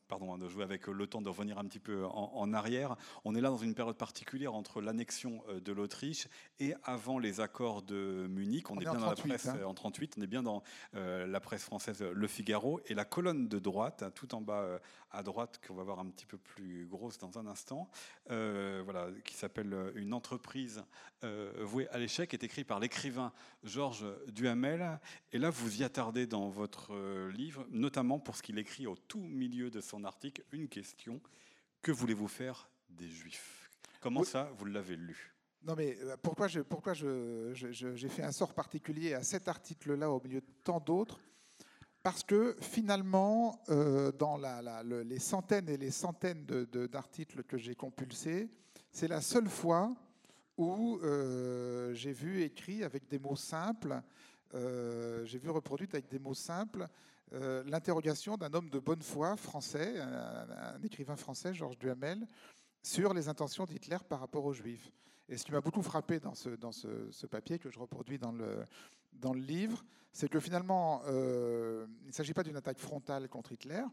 pardon hein, de jouer avec le temps de revenir un petit peu en, arrière. On est là dans une période particulière entre l'annexion de l'Autriche et avant les accords de Munich. On, est, bien dans la presse hein. en 38. On est bien dans la presse française Le Figaro et la colonne de droite, hein, tout en bas à droite, qu'on va voir un petit peu plus grosse dans un instant. voilà, qui s'appelle Une entreprise vouée à l'échec, est écrit par l'écrivain Georges Duhamel. Et là, vous y attardez dans votre euh, livre, notamment pour ce qu'il écrit au tout milieu de son article, une question. Que voulez-vous faire des Juifs? Comment ça, vous l'avez lu? Non mais euh, pourquoi j'ai pourquoi je, je, fait un sort particulier à cet article-là au milieu de tant d'autres? Parce que finalement, euh, dans les centaines et les centaines d'articles que j'ai compulsés, c'est la seule fois où euh, j'ai vu écrit avec des mots simples, euh, j'ai vu reproduite avec des mots simples l'interrogation d'un homme de bonne foi français, un, écrivain français, Georges Duhamel, sur les intentions d'Hitler par rapport aux Juifs. Et ce qui m'a beaucoup frappé dans ce, papier que je reproduis dans le, dans le livre, c'est que finalement, il ne s'agit pas d'une attaque frontale contre Hitler,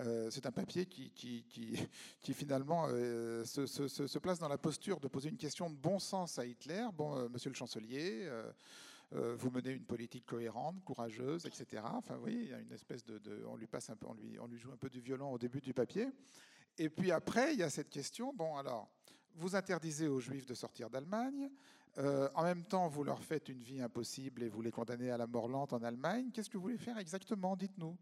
euh, c'est un papier qui, qui, finalement euh, se, place dans la posture de poser une question de bon sens à Hitler. Bon, euh, monsieur le chancelier, vous menez une politique cohérente, courageuse, etc. Enfin, oui, il y a une espèce de, on lui passe un peu, on lui, on lui joue un peu du violon au début du papier. Et puis après, il y a cette question. Bon, alors, vous interdisez aux Juifs de sortir d'Allemagne. En même temps, vous leur faites une vie impossible et vous les condamnez à la mort lente en Allemagne. Qu'est-ce que vous voulez faire exactement Dites-nous?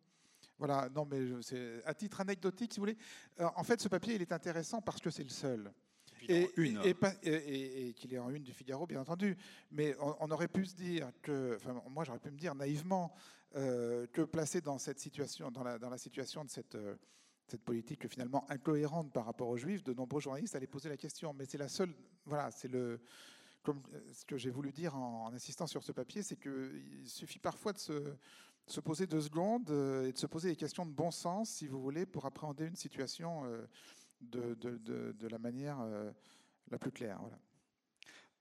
Voilà, non, mais c'est à titre anecdotique, si vous voulez. Euh, en fait, ce papier, il est intéressant parce que c'est le seul. Et, et, qu'il est en une du Figaro, bien entendu. Mais on, aurait pu se dire que, enfin, moi j'aurais pu me dire naïvement euh, que placé dans cette situation, dans la, dans la situation de cette, euh, cette politique finalement incohérente par rapport aux Juifs, de nombreux journalistes allaient poser la question. Mais c'est la seule, voilà, c'est le, comme ce que j'ai voulu dire en, insistant sur ce papier, c'est qu'il suffit parfois de se se poser deux secondes euh, et de se poser des questions de bon sens, si vous voulez, pour appréhender une situation euh, de, la manière euh, la plus claire.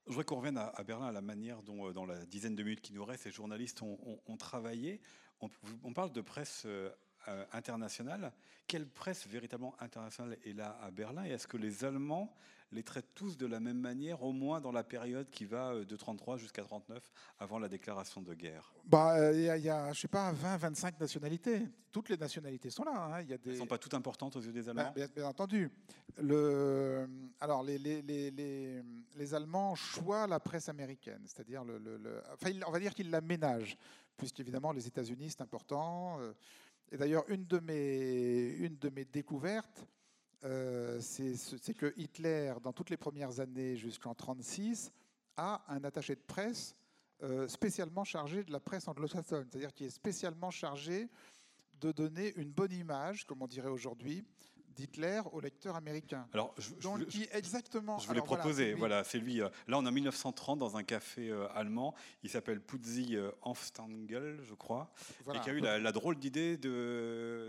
Je voudrais qu'on revienne à, Berlin, à la manière dont, dans la dizaine de minutes qui nous reste, les journalistes ont, travaillé. On, parle de presse internationale. Quelle presse véritablement internationale est là à Berlin? Et est-ce que les Allemands les traitent tous de la même manière, au moins dans la période qui va euh, de 33 jusqu'à 39, avant la déclaration de guerre? Bah, euh, Il y, a, je sais pas, 20, 25 nationalités. Toutes les nationalités sont là. Hein. Il y a des... Elles ne sont pas toutes importantes aux yeux des Allemands? Bah, bien, entendu. Le... Alors, les, les, les, les, Allemands choisissent la presse américaine, c'est-à-dire, le, le, Enfin, on va dire qu'ils la ménagent, puisqu'évidemment, les États-Unis, c'est important. Euh. Et d'ailleurs, une, de mes, découvertes, euh, c'est que Hitler, dans toutes les premières années jusqu'en 1936, a un attaché de presse euh, spécialement chargé de la presse anglo-saxonne, c'est-à-dire qui est spécialement chargé de donner une bonne image, comme on dirait aujourd'hui, d'Hitler au lecteur américain. Alors, je, Donc, qui exactement. Je voulais alors, voilà, proposer, c'est lui. voilà, c'est lui. euh, Là, on est en 1930 dans un café euh, allemand. Il s'appelle Putzi euh, Hofstangl, je crois, Voilà. et qui a eu la, la drôle d'idée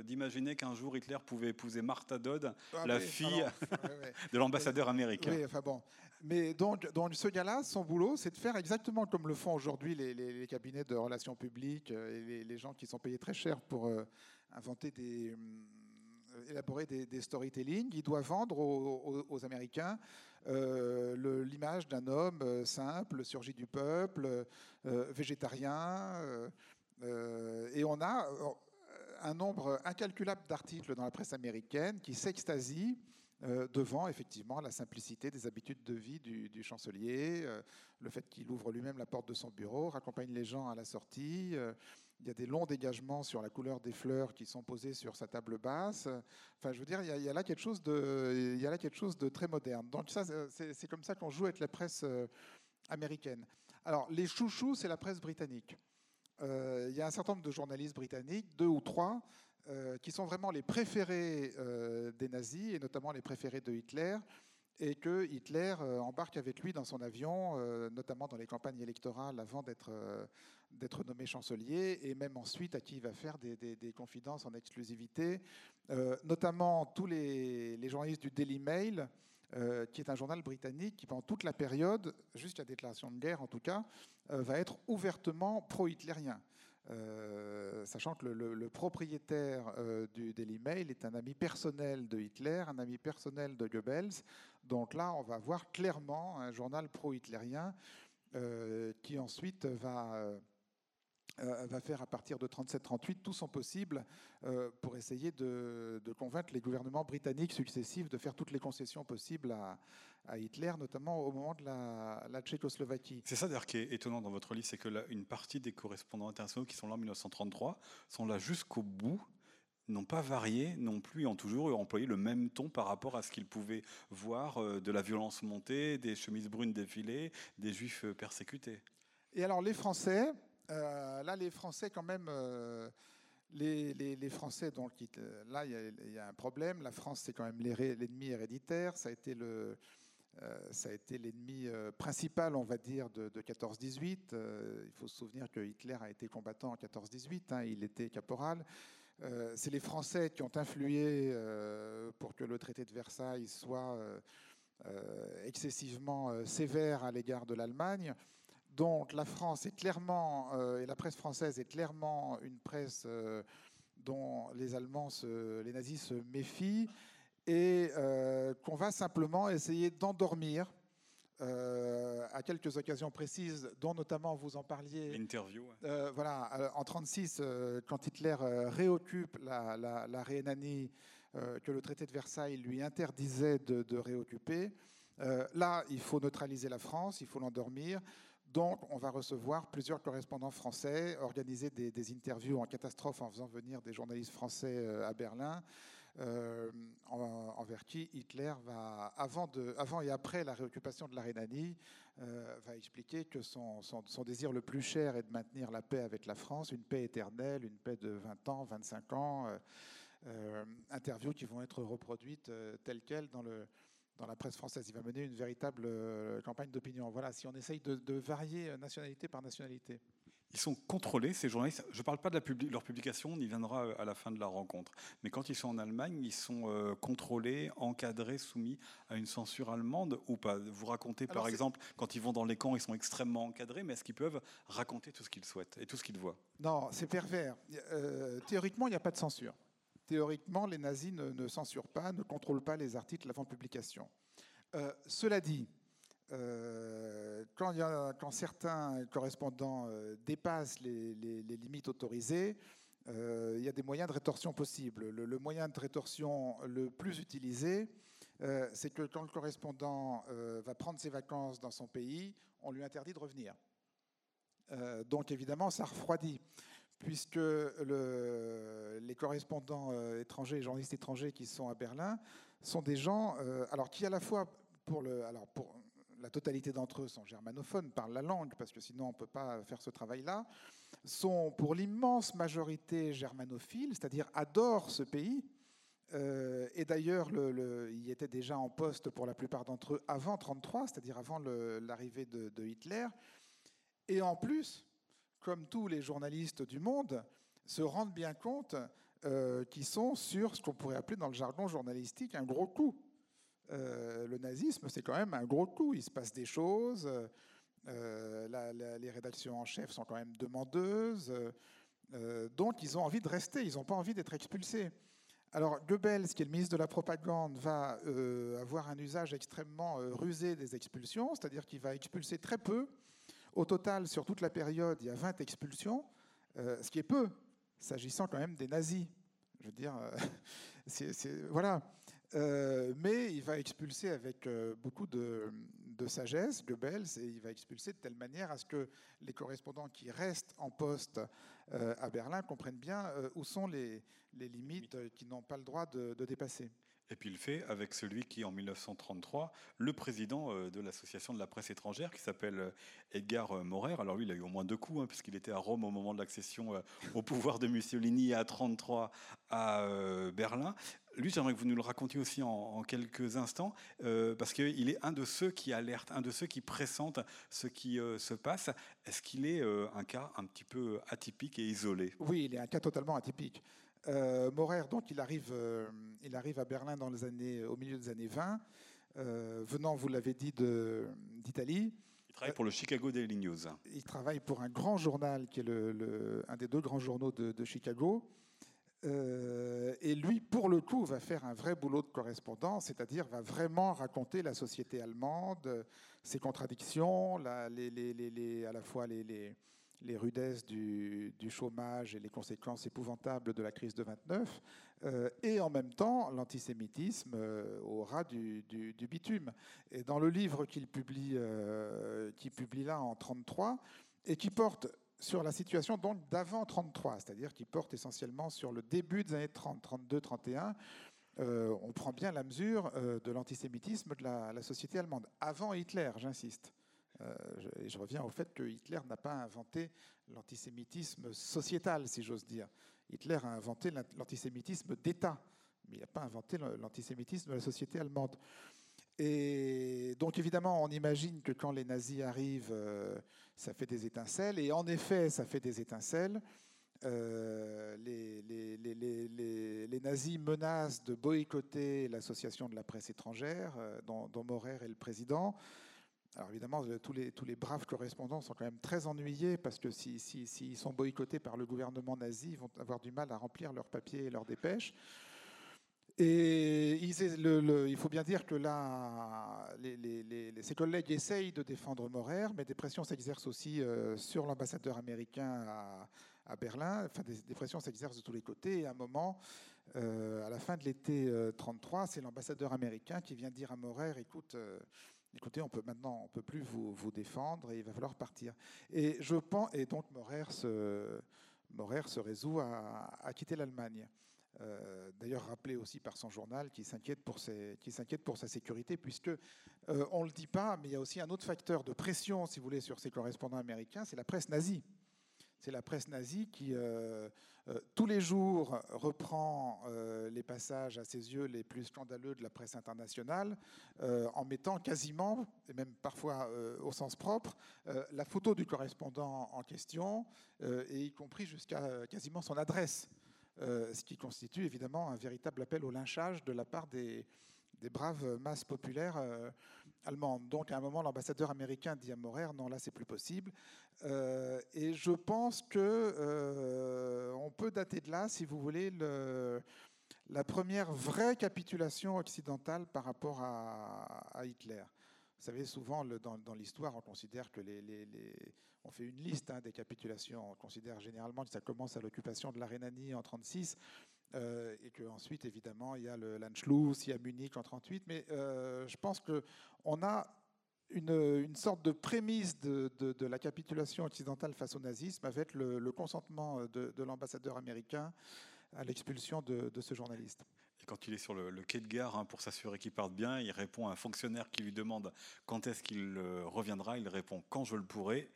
d'imaginer qu'un jour Hitler pouvait épouser Martha Dodd, Ah la fille alors, <laughs> de l'ambassadeur américain. Oui, enfin bon. Mais donc, donc ce gars-là, son boulot, c'est de faire exactement comme le font aujourd'hui les, les- les cabinets de relations publiques euh, et les, les gens qui sont payés très cher pour euh, inventer des. hum, élaborer des, des storytelling. Il doit vendre aux, Américains euh, l'image d'un homme euh, simple, surgi du peuple, euh, végétarien. et on a un nombre incalculable d'articles dans la presse américaine qui s'extasient devant effectivement la simplicité des habitudes de vie du, du chancelier, le fait qu'il ouvre lui-même la porte de son bureau, raccompagne les gens à la sortie. Il y a des longs dégagements sur la couleur des fleurs qui sont posés sur sa table basse. Enfin, je veux dire, il y a, là quelque chose de, très moderne. Donc ça, c'est comme ça qu'on joue avec la presse euh, américaine. Alors, les chouchous, c'est la presse britannique. Euh, il y a un certain nombre de journalistes britanniques, deux ou trois, euh, qui sont vraiment les préférés des nazis, et notamment les préférés de Hitler, et que Hitler euh, embarque avec lui dans son avion, euh, notamment dans les campagnes électorales avant d'être euh, d'être nommé chancelier, et même ensuite à qui il va faire des, confidences en exclusivité, notamment tous les, journalistes du Daily Mail, qui est un journal britannique qui, pendant toute la période, jusqu'à la déclaration de guerre en tout cas, va être ouvertement pro-hitlérien. Euh, sachant que le, propriétaire euh, du Daily Mail est un ami personnel de Hitler, un ami personnel de Goebbels. Donc là, on va voir clairement un journal pro-hitlérien euh, qui ensuite va, euh, va faire à partir de 37-38 tout son possible euh, pour essayer de, de convaincre les gouvernements britanniques successifs de faire toutes les concessions possibles à, à Hitler, notamment au moment de la, la Tchécoslovaquie. C'est ça d'ailleurs qui est étonnant dans votre livre, c'est que là, une partie des correspondants internationaux qui sont là en 1933 sont là jusqu'au bout, n'ont pas varié non plus, ont toujours employé le même ton par rapport à ce qu'ils pouvaient voir euh, de la violence montée, des chemises brunes défilées, des juifs persécutés. Et alors les Français, euh, là les Français quand même, euh, les, Français donc euh, là il y, a- un problème. La France c'est quand même l'ennemi héréditaire. Ça a été le ça a été l'ennemi principal, on va dire, de, de 14-18. Euh, il faut se souvenir que Hitler a été combattant en 14-18. hein, il était caporal. C'est les Français qui ont influé pour que le traité de Versailles soit excessivement sévère à l'égard de l'Allemagne. Donc la France est clairement, euh, et la presse française est clairement une presse euh, dont les Allemands, se- les nazis se méfient, et euh, qu'on va simplement essayer d'endormir à quelques occasions précises, dont notamment vous en parliez. L'interview. voilà, en 1936, quand Hitler réoccupe la, la- la Rhénanie, que le traité de Versailles lui interdisait de, de réoccuper, là, il faut neutraliser la France, il faut l'endormir. Donc, on va recevoir plusieurs correspondants français, organiser des, interviews en catastrophe en faisant venir des journalistes français euh, à Berlin, euh, en- envers qui Hitler va, avant, et après la réoccupation de la Rhénanie, euh, va expliquer que son, désir le plus cher est de maintenir la paix avec la France, une paix éternelle, une paix de 20 ans, 25 ans. interviews qui vont être reproduites telles quelles dans, le, dans la presse française. Il va mener une véritable euh, campagne d'opinion. Voilà, si on essaye de, de varier euh, nationalité par nationalité. Ils sont contrôlés, ces journalistes. Je ne parle pas de la publi- leur publication, on y viendra euh, à la fin de la rencontre. Mais quand ils sont en Allemagne, ils sont euh, contrôlés, encadrés, soumis à une censure allemande ou pas? Vous racontez, par Alors, exemple, quand ils vont dans les camps, ils sont extrêmement encadrés, mais est-ce qu'ils peuvent raconter tout ce qu'ils souhaitent et tout ce qu'ils voient? Non, c'est pervers. Euh, théoriquement, il n'y a pas de censure. Théoriquement, les nazis ne, censurent pas, ne contrôlent pas les articles avant publication. Euh, cela dit, euh, quand, certains correspondants euh, dépassent les, limites autorisées, il y a des moyens de rétorsion possibles. Le, moyen de rétorsion le plus utilisé, c'est que quand le correspondant va prendre ses vacances dans son pays, on lui interdit de revenir. Donc évidemment, ça refroidit, puisque le- les correspondants euh, étrangers, les journalistes étrangers qui sont à Berlin, sont des gens, euh, alors qui à la fois pour alors pour la totalité d'entre eux sont germanophones, parlent la langue, parce que sinon on ne peut pas faire ce travail-là, sont pour l'immense majorité germanophiles, c'est-à-dire adorent ce pays. Euh, et d'ailleurs, le, il était déjà en poste pour la plupart d'entre eux avant 1933, c'est-à-dire avant l'arrivée de, Hitler. Et en plus, comme tous les journalistes du monde, se rendent bien compte euh, qu'ils sont sur ce qu'on pourrait appeler dans le jargon journalistique un gros coup. Euh, le nazisme, c'est quand même un gros coup. Il se passe des choses. Euh, les rédactions en chef sont quand même demandeuses. Donc, ils ont envie de rester. Ils n'ont pas envie d'être expulsés. Alors, Goebbels, qui est le ministre de la Propagande, va avoir un usage extrêmement rusé des expulsions, c'est-à-dire qu'il va expulser très peu. Au total, sur toute la période, il y a 20 expulsions, ce qui est peu, s'agissant quand même des nazis. Je veux dire, <laughs> c'est, voilà. Euh, mais il va expulser avec euh, beaucoup de, sagesse, Goebbels, et il va expulser de telle manière à ce que les correspondants qui restent en poste euh, à Berlin comprennent bien où sont les, limites qu'ils n'ont pas le droit de, de, dépasser. Et puis il le fait avec celui qui, en 1933, le président de l'association de la presse étrangère, qui s'appelle Edgar Morer. Alors lui, il a eu au moins deux coups, hein, puisqu'il était à Rome au moment de l'accession au pouvoir de Mussolini, à 1933 à Berlin. Lui, j'aimerais que vous nous le racontiez aussi en, quelques instants, euh, parce qu'il est un de ceux qui alertent, un de ceux qui pressentent ce qui euh, se passe. Est-ce qu'il est, euh, un cas un petit peu atypique et isolé? Oui, il est un cas totalement atypique. Morer, donc, il arrive, il arrive à Berlin dans les années, au milieu des années 20, venant, vous l'avez dit, d'Italie. Il travaille pour le Chicago Daily News. Il travaille pour un grand journal qui est le, un des deux grands journaux de, de Chicago. Euh, et lui, pour le coup, va faire un vrai boulot de correspondant, c'est-à-dire va vraiment raconter la société allemande, ses contradictions, les, à la fois les, rudesses du, chômage et les conséquences épouvantables de la crise de 29, euh, et en même temps l'antisémitisme euh, au ras du, bitume. Et dans le livre qu'il publie, qu'il publie là en 1933, et qui porte sur la situation donc d'avant 33, c'est-à-dire qui porte essentiellement sur le début des années 30, 32, 31. on prend bien la mesure euh, de l'antisémitisme de la, société allemande, avant Hitler, j'insiste. Euh, je, je, reviens au fait que Hitler n'a pas inventé l'antisémitisme sociétal, si j'ose dire. Hitler a inventé l'antisémitisme d'État, mais il n'a pas inventé l'antisémitisme de la société allemande. Et donc évidemment, on imagine que quand les nazis arrivent, euh, ça fait des étincelles. Et en effet, ça fait des étincelles. Euh, les, nazis menacent de boycotter l'association de la presse étrangère, dont, dont, Morer est le président. Alors évidemment, tous les, tous les braves correspondants sont quand même très ennuyés parce que s'ils si, si, sont boycottés par le gouvernement nazi, ils vont avoir du mal à remplir leurs papiers et leurs dépêches. Et il faut bien dire que là, ses collègues essayent de défendre Morer, mais des pressions s'exercent aussi euh, sur l'ambassadeur américain à, Berlin. Enfin, des, pressions s'exercent de tous les côtés. Et à un moment, euh, à la fin de l'été 33, euh, c'est l'ambassadeur américain qui vient dire à Morer, écoute, écoutez, on peut maintenant, on peut plus vous, défendre et il va falloir partir. Et je pense, et donc Morer se, se résout à quitter l'Allemagne. Euh, d'ailleurs rappelé aussi par son journal, qui s'inquiète pour, pour, sa sécurité, puisque euh, on ne le dit pas, mais il y a aussi un autre facteur de pression, si vous voulez, sur ses correspondants américains, c'est la presse nazie. C'est la presse nazie qui, euh, tous les jours, reprend les passages à ses yeux les plus scandaleux de la presse internationale, en mettant quasiment, et même parfois au sens propre, la photo du correspondant en question, et y compris jusqu'à quasiment son adresse. Euh, ce qui constitue évidemment un véritable appel au lynchage de la part des, braves masses populaires euh. Donc à un moment, l'ambassadeur américain dit à Morer, non, là, c'est plus possible. Euh, et je pense que on peut dater de là, si vous voulez, la première vraie capitulation occidentale par rapport à Hitler. Vous savez, souvent dans, l'histoire, on considère que les, on fait une liste hein, des capitulations. On considère généralement que ça commence à l'occupation de la Rhénanie en 36 euh, et qu'ensuite, évidemment, il y a le l'Anschluss, il y a Munich en 38. Mais euh, je pense qu'on a une, sorte de prémisse de, la capitulation occidentale face au nazisme avec le, consentement de, l'ambassadeur américain à l'expulsion de, ce journaliste. quand il est sur le, quai de gare hein, pour s'assurer qu'il parte bien, il répond à un fonctionnaire qui lui demande quand est-ce qu'il reviendra. Il répond quand je le pourrai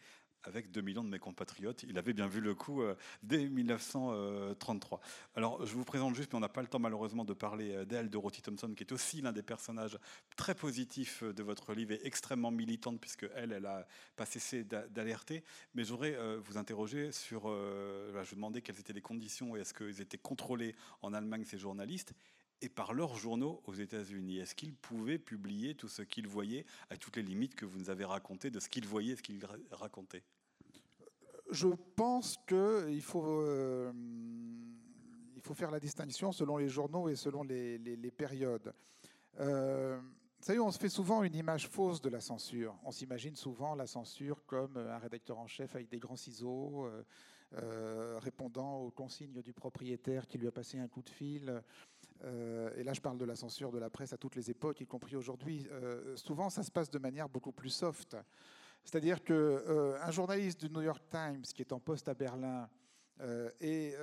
avec 2 millions de mes compatriotes. Il avait bien vu le coup euh, dès 1933. Alors, je vous présente juste, mais on n'a pas le temps malheureusement de parler euh, d'elle, de Dorothy Thompson, qui est aussi l'un des personnages très positifs euh, de votre livre et extrêmement militante, puisque elle, elle a pas cessé d'alerter. Mais j'aurais vous interroger sur, je vous demandais quelles étaient les conditions et est-ce qu'ils étaient contrôlés en Allemagne, ces journalistes et par leurs journaux aux États-Unis. Est-ce qu'ils pouvaient publier tout ce qu'ils voyaient, à toutes les limites que vous nous avez racontées de ce qu'ils voyaient ce qu'ils racontaient? Je pense qu'il faut, euh, faut faire la distinction selon les journaux et selon les, périodes. Euh, vous savez, on se fait souvent une image fausse de la censure. On s'imagine souvent la censure comme un rédacteur en chef avec des grands ciseaux, euh, répondant aux consignes du propriétaire qui lui a passé un coup de fil. Euh, et là je parle de la censure de la presse à toutes les époques, y compris aujourd'hui, euh, souvent ça se passe de manière beaucoup plus soft. C'est-à-dire qu'un euh, journaliste du New York Times qui est en poste à Berlin et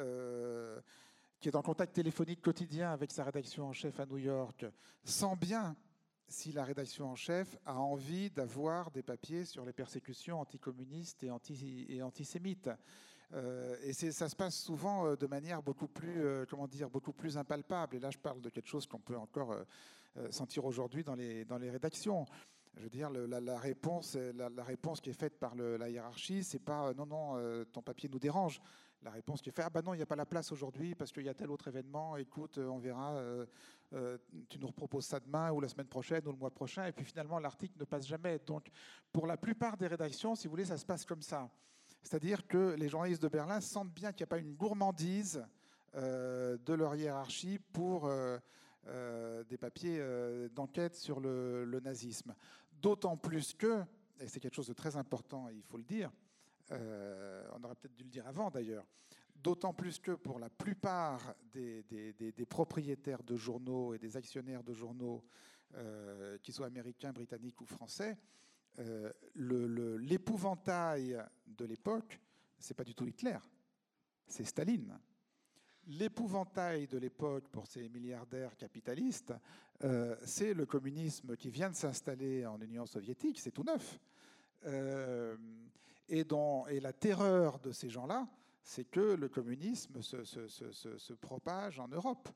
qui est en contact téléphonique quotidien avec sa rédaction en chef à New York sent bien si la rédaction en chef a envie d'avoir des papiers sur les persécutions anticommunistes et, anti et antisémites. Euh, et ça se passe souvent euh, de manière beaucoup plus, euh, comment dire, beaucoup plus impalpable. Et là, je parle de quelque chose qu'on peut encore sentir aujourd'hui dans les, dans les rédactions. Je veux dire, la, réponse, la, réponse qui est faite par la hiérarchie, c'est pas non, non, ton papier nous dérange. La réponse qui est faite, ah ben non, il n'y a pas la place aujourd'hui parce qu'il y a tel autre événement, écoute, on verra, tu nous proposes ça demain ou la semaine prochaine ou le mois prochain. Et puis finalement, l'article ne passe jamais. Donc, pour la plupart des rédactions, si vous voulez, ça se passe comme ça. C'est-à-dire que les journalistes de Berlin sentent bien qu'il n'y a pas une gourmandise euh, de leur hiérarchie pour euh, euh, des papiers d'enquête sur le, nazisme. D'autant plus que, et c'est quelque chose de très important, il faut le dire, on aurait peut-être dû le dire avant d'ailleurs, d'autant plus que pour la plupart des, propriétaires de journaux et des actionnaires de journaux, qu'ils soient américains, britanniques ou français, l'épouvantail de l'époque, c'est pas du tout Hitler, c'est Staline. L'épouvantail de l'époque pour ces milliardaires capitalistes, euh, c'est le communisme qui vient de s'installer en Union soviétique, c'est tout neuf. Euh, et, la terreur de ces gens-là, c'est que le communisme se, propage en Europe.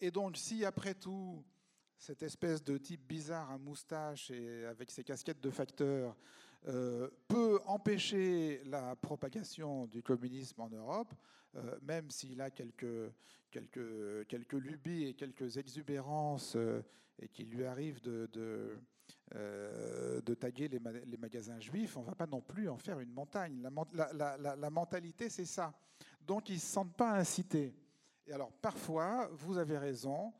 et donc, si après tout, cette espèce de type bizarre à moustache et avec ses casquettes de facteur euh, peut empêcher la propagation du communisme en Europe, euh, même s'il a quelques, quelques, quelques lubies et quelques exubérances euh, et qu'il lui arrive de, de, taguer les, les, magasins juifs, on ne va pas non plus en faire une montagne. La, la mentalité, c'est ça. Donc ils ne se sentent pas incités. Et alors parfois, vous avez raison,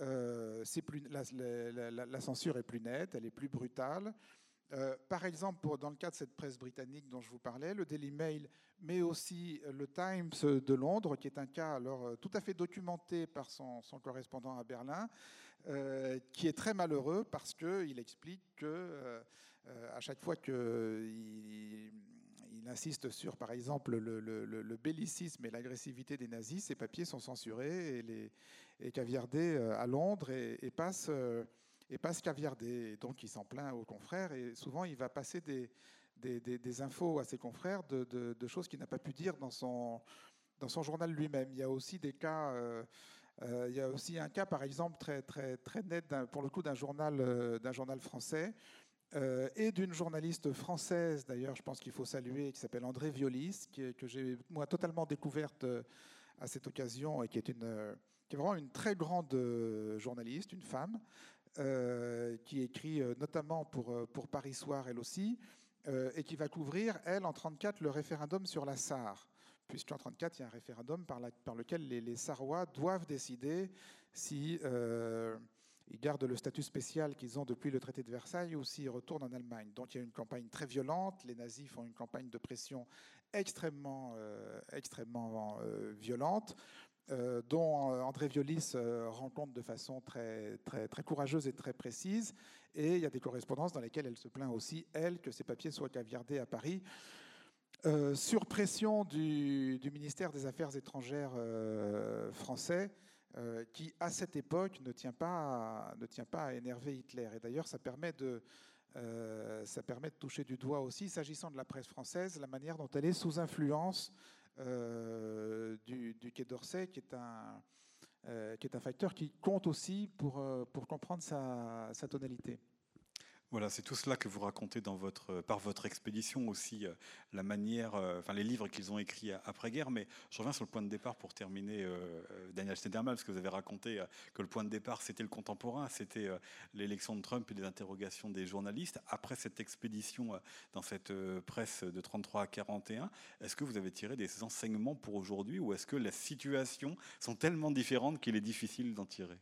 euh, plus, la, censure est plus nette, elle est plus brutale. Euh, par exemple, dans le cas de cette presse britannique dont je vous parlais, le Daily Mail, mais aussi le Times de Londres, qui est un cas alors euh, tout à fait documenté par son, correspondant à Berlin, qui est très malheureux parce qu'il explique que à chaque fois qu'il il insiste sur, par exemple, le, bellicisme et l'agressivité des nazis. Ces papiers sont censurés et, les, et caviardés euh, à Londres et, passent, euh, et passe caviardés. donc, il s'en plaint aux confrères et souvent, il va passer des, des, infos à ses confrères de, choses qu'il n'a pas pu dire dans son, dans son journal lui-même. Il y a aussi des cas. Euh, il y a aussi un cas, par exemple, très, très, très net, pour le coup, d'un journal, journal français euh, et d'une journaliste française, d'ailleurs, je pense qu'il faut saluer, qui s'appelle André Violis, que j'ai moi totalement découverte euh, à cette occasion et qui est, une, euh, qui est vraiment une très grande journaliste, une femme, qui écrit notamment pour, pour Paris Soir, elle aussi, et qui va couvrir, elle, en 1934, le référendum sur la SAR. Puisqu'en 1934, il y a un référendum par, lequel les, les, Sarrois doivent décider si ils gardent le statut spécial qu'ils ont depuis le traité de Versailles ou s'ils retournent en Allemagne. Donc il y a une campagne très violente, les nazis font une campagne de pression extrêmement, euh, extrêmement euh, violente, euh, dont André Violis rend compte de façon très, très, très courageuse et très précise. Et il y a des correspondances dans lesquelles elle se plaint aussi, elle, que ses papiers soient caviardés à Paris. sur pression du, ministère des Affaires étrangères français, qui, à cette époque, ne tient pas à, ne tient pas à énerver Hitler. Et d'ailleurs, ça ça permet de toucher du doigt aussi, s'agissant de la presse française, la manière dont elle est sous influence du, du, Quai d'Orsay, qui est un, qui est un facteur qui compte aussi pour, pour comprendre sa, sa tonalité. Voilà, c'est tout cela que vous racontez dans votre, par votre expédition aussi, euh, la manière, euh, enfin les livres qu'ils ont écrits après-guerre. Mais je reviens sur le point de départ pour terminer, euh, Daniel Schneiderman, parce que vous avez raconté que le point de départ, c'était le contemporain, c'était l'élection de Trump et les interrogations des journalistes. Après cette expédition dans cette presse de 33 à 41, est-ce que vous avez tiré des enseignements pour aujourd'hui ou est-ce que les situations sont tellement différentes qu'il est difficile d'en tirer?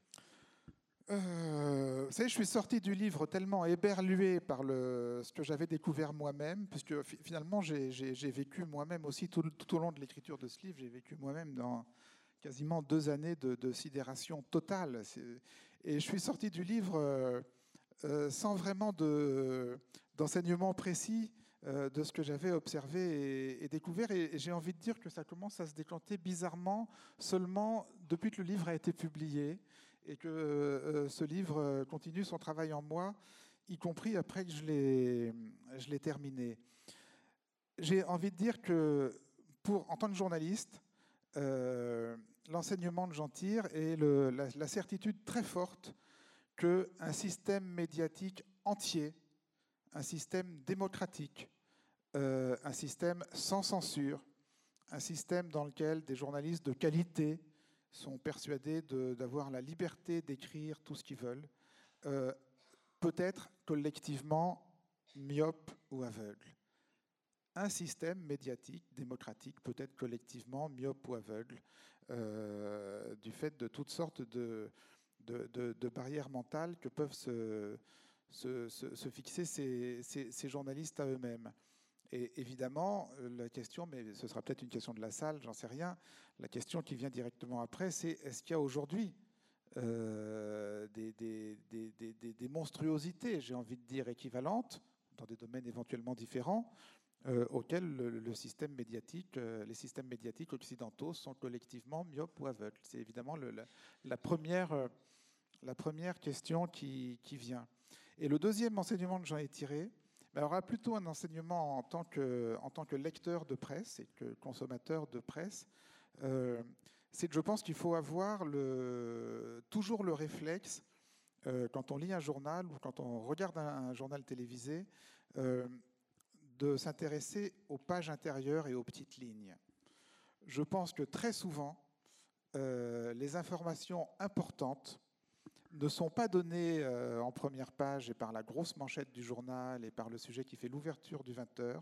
Euh, vous savez, je suis sorti du livre tellement éberlué par ce que j'avais découvert moi-même, puisque finalement j'ai vécu moi-même aussi tout, au long de l'écriture de ce livre, j'ai vécu moi-même dans quasiment deux années de, sidération totale. Et je suis sorti du livre euh, euh, sans vraiment d'enseignement précis de ce que j'avais observé et, et, découvert. Et, j'ai envie de dire que ça commence à se décanter bizarrement seulement depuis que le livre a été publié et que euh, ce livre euh, continue son travail en moi, y compris après que je l'ai terminé. J'ai envie de dire que, pour, en tant que journaliste, euh, l'enseignement de Jean Tire est la, certitude très forte qu'un système médiatique entier, un système démocratique, un système sans censure, un système dans lequel des journalistes de qualité sont persuadés d'avoir la liberté d'écrire tout ce qu'ils veulent, euh, peut-être collectivement myope ou aveugle. Un système médiatique, démocratique, peut être collectivement myope ou aveugle, euh, du fait de toutes sortes de, barrières mentales que peuvent se, fixer ces, journalistes à eux-mêmes. Et évidemment, euh, la question, mais ce sera peut-être une question de la salle, j'en sais rien, la question qui vient directement après, c'est est-ce qu'il y a aujourd'hui euh, des, monstruosités, j'ai envie de dire, équivalentes, dans des domaines éventuellement différents, euh, auxquels le, système médiatique, les systèmes médiatiques occidentaux sont collectivement myopes ou aveugles? C'est évidemment la, première, question qui vient. Et le deuxième enseignement que j'en ai tiré, alors, plutôt un enseignement en tant, que, lecteur de presse et que consommateur de presse. Euh, c'est que je pense qu'il faut avoir toujours le réflexe, euh, quand on lit un journal ou quand on regarde un, journal télévisé, euh, de s'intéresser aux pages intérieures et aux petites lignes. Je pense que très souvent, les informations importantes ne sont pas donnés euh, en première page et par la grosse manchette du journal et par le sujet qui fait l'ouverture du 20h,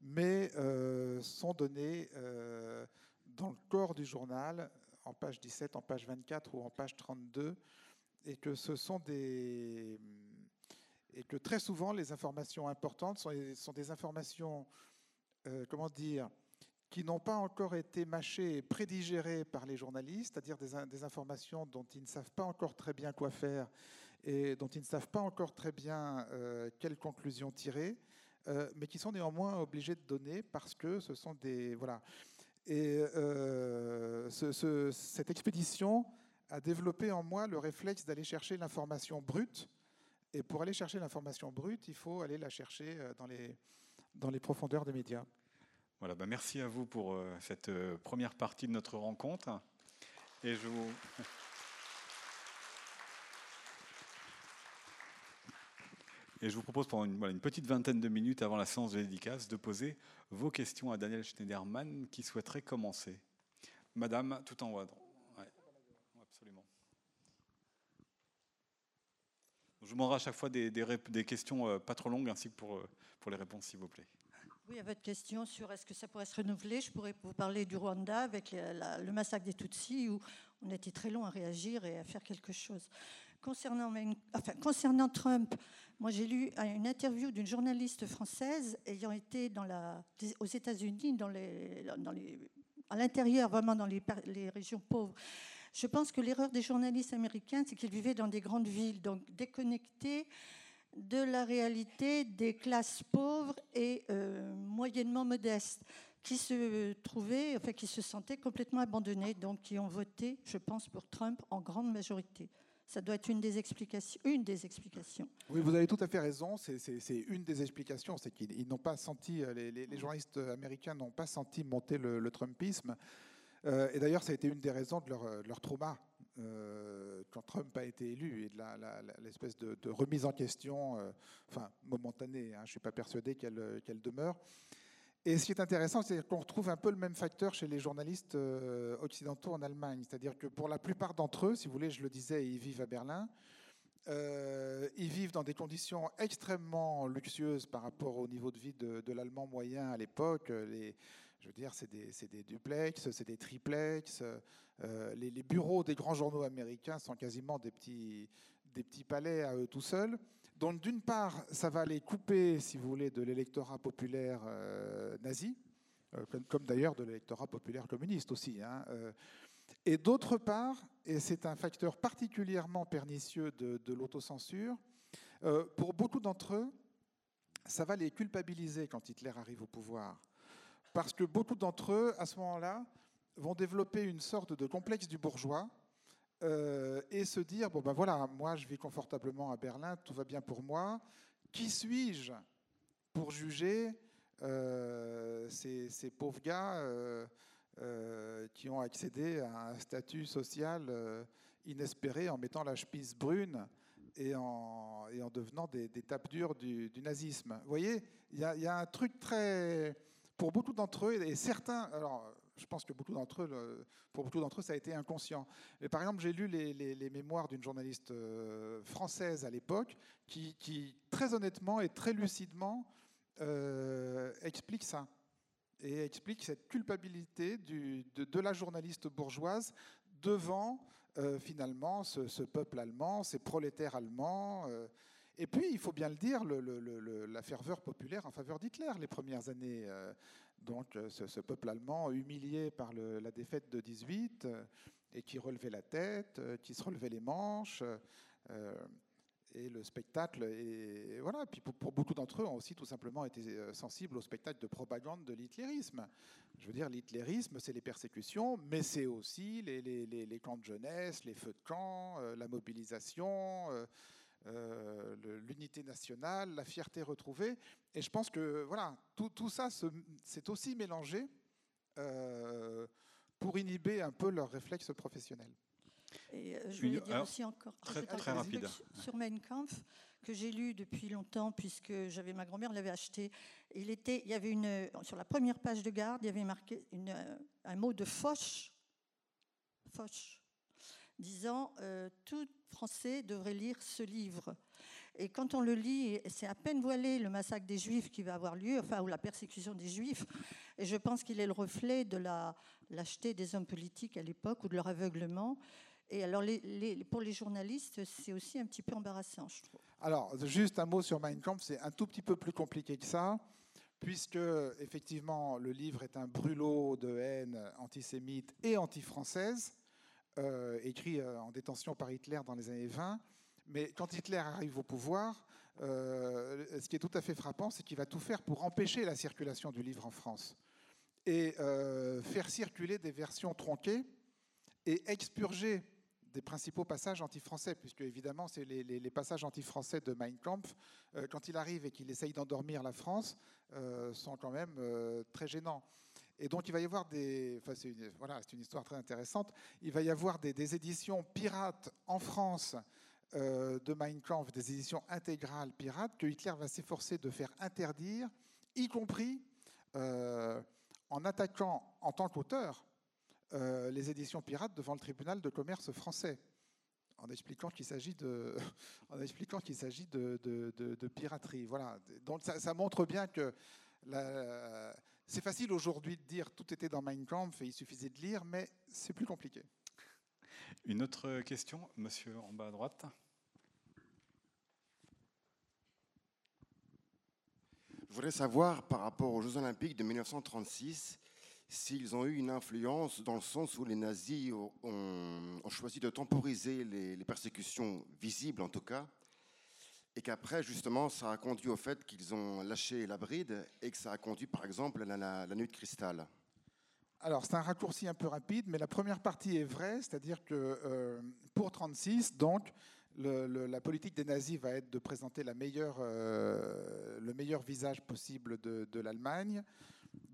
mais euh, sont donnés euh, dans le corps du journal, en page 17, en page 24 ou en page 32, et que ce sont des très souvent les informations importantes sont des informations, comment dire, qui n'ont pas encore été mâchées et prédigérées par les journalistes, c'est-à-dire des, informations dont ils ne savent pas encore très bien quoi faire et dont ils ne savent pas encore très bien euh, quelles conclusions tirer, euh, mais qui sont néanmoins obligés de donner parce que ce sont des... Voilà. Et euh, cette expédition a développé en moi le réflexe d'aller chercher l'information brute. Et pour aller chercher l'information brute, il faut aller la chercher dans les, dans les profondeurs des médias. Voilà, bah, merci à vous pour euh, cette euh, première partie de notre rencontre. Et je vous... Et je vous propose pendant une, petite vingtaine de minutes avant la séance de dédicace de poser vos questions à Daniel Schneiderman qui souhaiterait commencer. Madame, tout en haut. Absolument. Je vous demanderai à chaque fois des, des, questions euh, pas trop longues ainsi que pour, pour les réponses, s'il vous plaît. Oui, à votre question sur est-ce que ça pourrait se renouveler, je pourrais vous parler du Rwanda avec le massacre des Tutsis où on était très long à réagir et à faire quelque chose. Concernant, Trump, moi j'ai lu une interview d'une journaliste française ayant été aux États-Unis, dans les, à l'intérieur, vraiment dans les régions pauvres. Je pense que l'erreur des journalistes américains, c'est qu'ils vivaient dans des grandes villes, donc déconnectés de la réalité des classes pauvres et euh, moyennement modestes. qui se trouvaient, enfin, qui se sentaient complètement abandonnés, donc qui ont voté, je pense, pour Trump en grande majorité. Ça doit être une des explications. Une des explications. Oui, vous avez tout à fait raison. C'est une des explications. C'est qu'ils n'ont pas senti, les, les, journalistes américains n'ont pas senti monter le, Trumpisme. Euh, et d'ailleurs, ça a été une des raisons de leur, leur trauma euh, quand Trump a été élu et de l'espèce de, remise en question, euh, enfin momentanée. Hein, je ne suis pas persuadé qu'elle demeure. Et ce qui est intéressant, c'est qu'on retrouve un peu le même facteur chez les journalistes euh, occidentaux en Allemagne. C'est-à-dire que pour la plupart d'entre eux, si vous voulez, je le disais, ils vivent à Berlin. Euh, ils vivent dans des conditions extrêmement luxueuses par rapport au niveau de vie de, l'allemand moyen à l'époque. Je veux dire, c'est des, des, duplex, c'est des triplex. Euh, les, bureaux des grands journaux américains sont quasiment des petits, palais à eux tout seuls. Donc d'une part, ça va les couper, si vous voulez, de l'électorat populaire euh, nazi, euh, comme, d'ailleurs de l'électorat populaire communiste aussi. Hein, et d'autre part, et c'est un facteur particulièrement pernicieux de, l'autocensure, pour beaucoup d'entre eux, ça va les culpabiliser quand Hitler arrive au pouvoir. Parce que beaucoup d'entre eux, à ce moment-là, vont développer une sorte de complexe du bourgeois euh, et se dire bon ben voilà, moi je vis confortablement à Berlin, tout va bien pour moi. Qui suis-je pour juger euh, ces, pauvres gars euh, qui ont accédé à un statut social inespéré en mettant la chepisse brune et en, devenant des, des tapes dures du, nazisme? Vous voyez, il y, a un truc très pour beaucoup d'entre eux et certains. Alors je pense que beaucoup d'entre eux, pour beaucoup d'entre eux, ça a été inconscient. Mais par exemple, j'ai lu les, mémoires d'une journaliste euh, française à l'époque qui, très honnêtement et très lucidement, euh, explique ça. Et explique cette culpabilité de, la journaliste bourgeoise devant euh, finalement ce, peuple allemand, ces prolétaires allemands. Et puis, il faut bien le dire, la ferveur populaire en faveur d'Hitler les premières années donc euh, ce, peuple allemand humilié par la défaite de 18 euh, et qui relevait la tête, euh, qui se relevait les manches. et le spectacle, et voilà. Puis pour, beaucoup d'entre eux, ont aussi tout simplement été sensibles au spectacle de propagande de l'hitlérisme. Je veux dire, l'hitlérisme, c'est les persécutions, mais c'est aussi les, camps de jeunesse, les feux de camp, la mobilisation. Euh, l'unité nationale, la fierté retrouvée. Et je pense que voilà, tout, tout ça s'est aussi mélangé euh, pour inhiber un peu leurs réflexes professionnels. Et euh, je voulais dire aussi encore très, très rapide. sur Mein Kampf que j'ai lu depuis longtemps puisque j'avais ma grand-mère l'avait acheté. Il était, il y avait une sur la première page de garde, il y avait marqué une, un mot de Foch, Foch, disant tout Français devrait lire ce livre. Et quand on le lit, c'est à peine voilé le massacre des Juifs qui va avoir lieu, enfin, ou la persécution des Juifs. Et je pense qu'il est le reflet de la lâcheté des hommes politiques à l'époque ou de leur aveuglement. Et alors, pour les journalistes, c'est aussi un petit peu embarrassant, je trouve. Alors, juste un mot sur Mein Kampf, c'est un tout petit peu plus compliqué que ça, puisque effectivement, le livre est un brûlot de haine antisémite et anti-française. Euh, écrit euh, en détention par Hitler dans les années 20. Mais quand Hitler arrive au pouvoir, euh, ce qui est tout à fait frappant, c'est qu'il va tout faire pour empêcher la circulation du livre en France et faire circuler des versions tronquées et expurger des principaux passages anti-français, puisque évidemment, c'est les, passages anti-français de Mein Kampf, quand il arrive et qu'il essaye d'endormir la France, sont quand même très gênants. Et donc, il va y avoir des. C'est une, voilà, c'est une histoire très intéressante. Il va y avoir des, éditions pirates en France euh, de Mein Kampf, des éditions intégrales pirates, que Hitler va s'efforcer de faire interdire, y compris euh, en attaquant en tant qu'auteur euh, les éditions pirates devant le tribunal de commerce français en expliquant qu'il s'agit de, <laughs> en expliquant qu'il s'agit de, piraterie. Voilà. Donc ça, ça montre bien que la, c'est facile aujourd'hui de dire tout était dans Mein Kampf et il suffisait de lire, mais c'est plus compliqué. Une autre question, monsieur en bas à droite. Je voudrais savoir par rapport aux Jeux Olympiques de 1936 s'ils ont eu une influence dans le sens où les nazis ont, choisi de temporiser les, persécutions visibles en tout cas, et qu'après, justement, ça a conduit au fait qu'ils ont lâché la bride et que ça a conduit, par exemple, à la, nuit de cristal. Alors, c'est un raccourci un peu rapide, mais la première partie est vraie, c'est-à-dire que euh, pour 36, donc, la politique des nazis va être de présenter euh, le meilleur visage possible de l'Allemagne.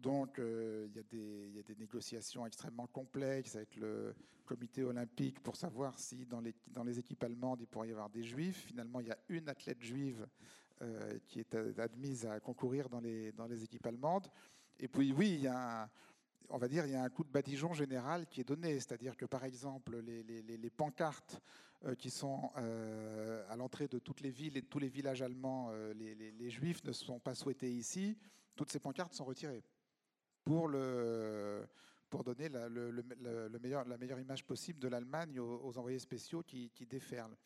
Donc, euh, il, y a des négociations extrêmement complexes avec le comité olympique pour savoir si dans les, équipes allemandes, il pourrait y avoir des juifs. Finalement, il y a une athlète juive euh, qui est admise à concourir dans les, équipes allemandes. Et puis, oui, il y a un, on va dire, il y a un coup de badigeon général qui est donné. C'est-à-dire que, par exemple, les, pancartes euh, qui sont à l'entrée de toutes les villes et de tous les villages allemands, les, juifs ne sont pas souhaités ici. Toutes ces pancartes sont retirées pour, donner la, le, le, meilleur, la meilleure image possible de l'Allemagne aux, envoyés spéciaux qui, déferlent.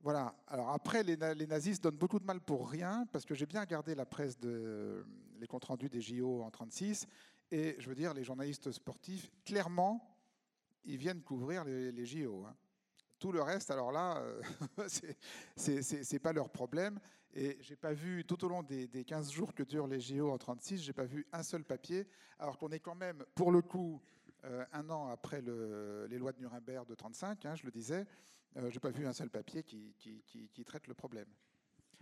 Voilà. Alors après, les, nazis donnent beaucoup de mal pour rien, parce que j'ai bien regardé la presse, de, les comptes rendus des JO en 36, et je veux dire, les journalistes sportifs, clairement, ils viennent couvrir les, les JO. Hein. Tout le reste, alors là, euh, <laughs> c'est pas leur problème. Et j'ai pas vu, tout au long des, des, 15 jours que durent les JO en 36, j'ai pas vu un seul papier, alors qu'on est quand même, pour le coup, euh, un an après le, les lois de Nuremberg de 35, hein, je le disais, euh, j'ai pas vu un seul papier qui, traite le problème.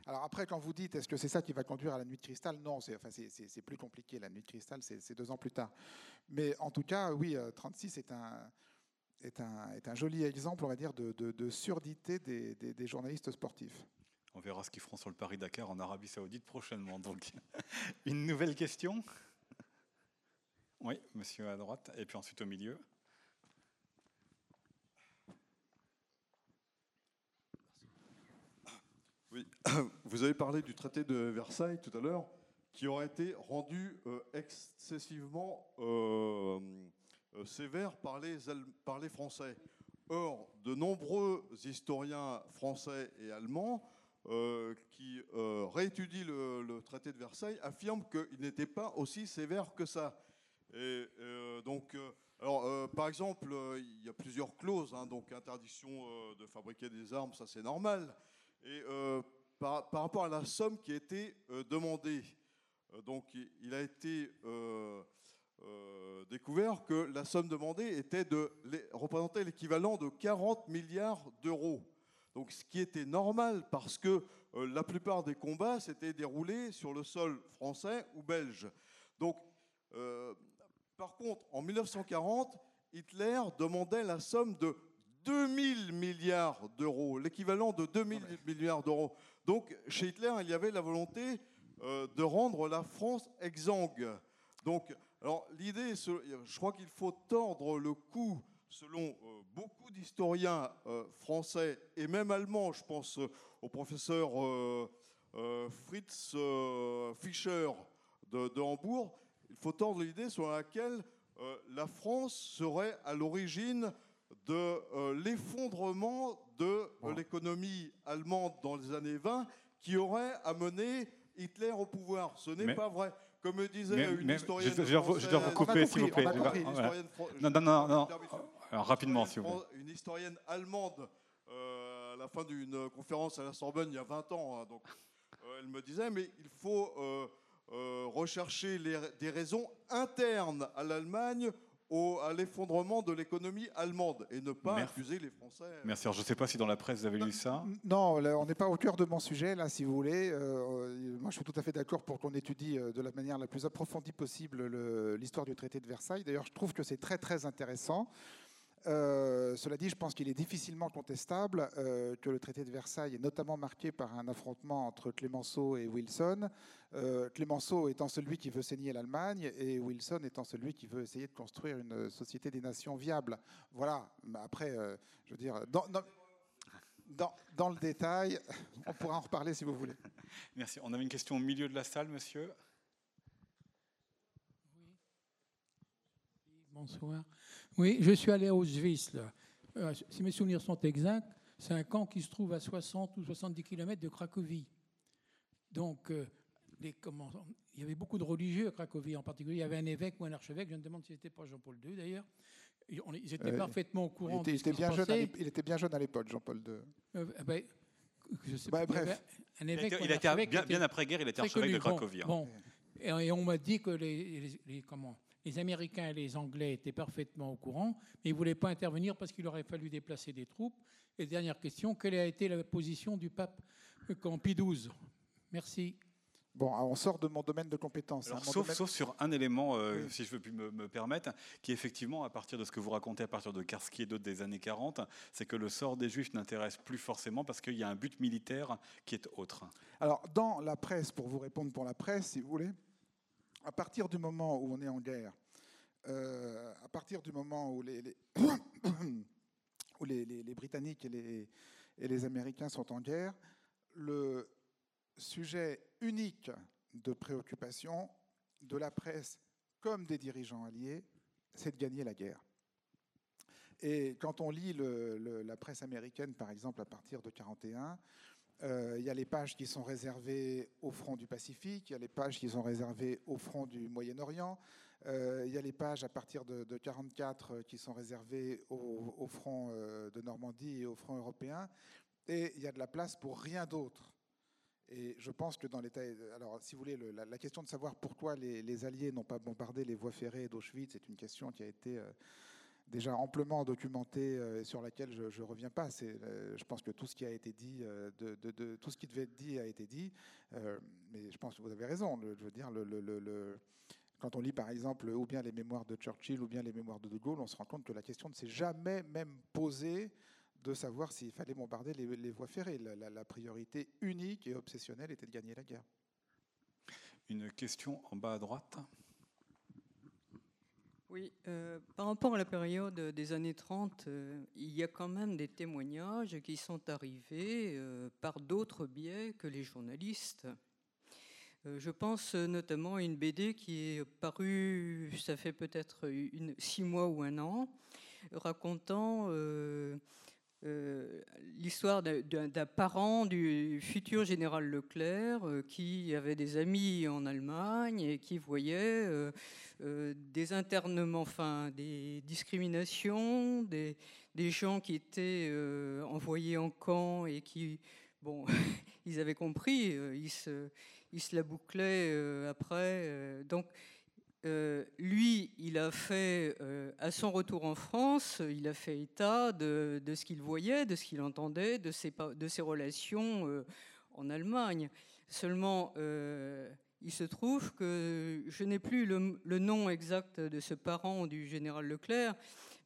Alors après, quand vous dites, est-ce que c'est ça qui va conduire à la nuit de cristal? Non, c'est enfin, plus compliqué. La nuit de cristal, c'est deux ans plus tard. Mais en tout cas, oui, 36 est un, est un, est un joli exemple, on va dire, de, de, de surdité des, des, des, journalistes sportifs. On verra ce qu'ils feront sur le Paris-Dakar en Arabie Saoudite prochainement. Donc, <laughs> une nouvelle question? Oui, monsieur à droite, et puis ensuite au milieu. Oui, <coughs> vous avez parlé du traité de Versailles tout à l'heure, qui aurait été rendu euh, excessivement euh, euh, sévère par les, Français. Or, de nombreux historiens français et allemands euh, qui euh, réétudient le, traité de Versailles affirment qu'il n'était pas aussi sévère que ça. Et euh, donc, alors, par exemple, il y a plusieurs clauses, hein, donc interdiction de fabriquer des armes, ça c'est normal. Et par, par, rapport à la somme qui a été demandée, donc il a été euh, découvert que la somme demandée était de, représentait l'équivalent de 40 milliards d'euros. Donc, ce qui était normal parce que euh, la plupart des combats s'étaient déroulés sur le sol français ou belge. Donc, euh, par contre, en 1940, Hitler demandait la somme de 2000 milliards d'euros, l'équivalent de 2000 milliards d'euros. Donc, chez Hitler, il y avait la volonté euh, de rendre la France exsangue. Donc, alors l'idée, je crois qu'il faut tordre le cou, selon euh, beaucoup d'historiens euh, français et même allemands, je pense euh, au professeur Fritz Fischer de, de, Hambourg, il faut tordre l'idée selon laquelle la France serait à l'origine de l'effondrement de l'économie allemande dans les années 20 qui aurait amené Hitler au pouvoir. Ce n'est pas vrai comme disait mais, une mais historienne. Je, je, je, je dois vous couper, s'il vous plaît. Non, non, non, non. Alors, rapidement, s'il vous plaît. Une historienne allemande, euh, à la fin d'une conférence à la Sorbonne il y a 20 ans, hein, donc, euh, elle me disait mais il faut euh, euh rechercher les, des raisons internes à l'Allemagne au, à l'effondrement de l'économie allemande et ne pas Merci. accuser les Français. Merci. Alors, je ne sais pas si dans la presse vous avez non, lu ça. Non, là, on n'est pas au cœur de mon sujet, là, si vous voulez. Euh, moi, je suis tout à fait d'accord pour qu'on étudie euh, de la manière la plus approfondie possible l'histoire du traité de Versailles. D'ailleurs, je trouve que c'est très, très intéressant. Euh, cela dit, je pense qu'il est difficilement contestable euh, que le traité de Versailles est notamment marqué par un affrontement entre Clémenceau et Wilson. Euh, Clémenceau étant celui qui veut saigner l'Allemagne et Wilson étant celui qui veut essayer de construire une société des nations viable. Voilà. Mais après, euh, je veux dire, dans, dans, dans, dans, le détail, on pourra en reparler si vous voulez. Merci. On avait une question au milieu de la salle, monsieur. Bonsoir. Oui, je suis allé à Auschwitz. Là. Euh, si mes souvenirs sont exacts, c'est un camp qui se trouve à 60 ou 70 km de Cracovie. Donc, euh, les, comment, il y avait beaucoup de religieux à Cracovie en particulier. Il y avait un évêque ou un archevêque, je me demande si c'était pas Jean-Paul II d'ailleurs. Ils étaient euh, parfaitement au courant il était, de ce il était bien jeune à Il était bien jeune à l'époque, Jean-Paul II. Euh, ben, je sais Bah, pas, bref. Un évêque il a un été- bien, était bien après-guerre, il très archevêque de. Bon, Cracovie. hein. bon. Et, et on m'a dit que les, les- les- comment, les Américains et les Anglais étaient parfaitement au courant, mais ils ne voulaient pas intervenir parce qu'il aurait fallu déplacer des troupes. Et dernière question, quelle a été la position du pape quand Pie XII Merci. Bon, on sort de mon domaine de compétence. hein. Alors, sauf, domaine- sauf sur un élément, euh, Oui. si je veux puis me, me permettre, qui effectivement, à partir de ce que vous racontez à partir de Karski et d'autres des années 40, c'est que le sort des Juifs n'intéresse plus forcément parce qu'il y a un but militaire qui est autre. Alors, dans la presse, pour vous répondre pour la presse, si vous voulez, à partir du moment où on est en guerre, euh, à partir du moment où les, <coughs> Britanniques et les, Américains sont en guerre, le sujet unique de préoccupation de la presse comme des dirigeants alliés, c'est de gagner la guerre. Et quand on lit la presse américaine, par exemple, à partir de 1941, euh, il y a les pages qui sont réservées au front du Pacifique, il y a les pages qui sont réservées au front du Moyen-Orient, euh, il y a les pages à partir de 1944 qui sont réservées au, front euh, de Normandie et au front européen, et il y a de la place pour rien d'autre. Et je pense que dans l'état. Alors, si vous voulez, le- la, question de savoir pourquoi les, Alliés n'ont pas bombardé les voies ferrées d'Auschwitz est une question qui a été euh, déjà amplement documentée euh, et sur laquelle je ne reviens pas. Euh, je pense que tout ce qui a été dit, euh, tout ce qui devait être dit a été dit. Mais je pense que vous avez raison. Je veux dire, quand on lit par exemple ou bien les mémoires de Churchill ou bien les mémoires de De Gaulle, on se rend compte que la question ne s'est jamais même posée de savoir s'il fallait bombarder les, voies ferrées. La priorité unique et obsessionnelle était de gagner la guerre. Une question en bas à droite. Oui, euh, par rapport à la période des années 30, euh, il y a quand même des témoignages qui sont arrivés euh, par d'autres biais que les journalistes. Je pense notamment à une BD qui est parue, ça fait peut-être six mois ou un an, racontant euh, l'histoire d'un- parent du futur général Leclerc euh, qui avait des amis en Allemagne et qui voyait euh, des internements, enfin des discriminations, des, des gens qui étaient envoyés en camp et qui, bon, <laughs> ils avaient compris, ils, se, ils se la bouclaient après. donc, euh, lui, il a fait, euh, à son retour en France, il a fait état de, de ce qu'il voyait, de ce qu'il entendait, de ses, pa- de ses relations euh, en Allemagne. Seulement, euh, il se trouve que je n'ai plus le, le nom exact de ce parent du général Leclerc,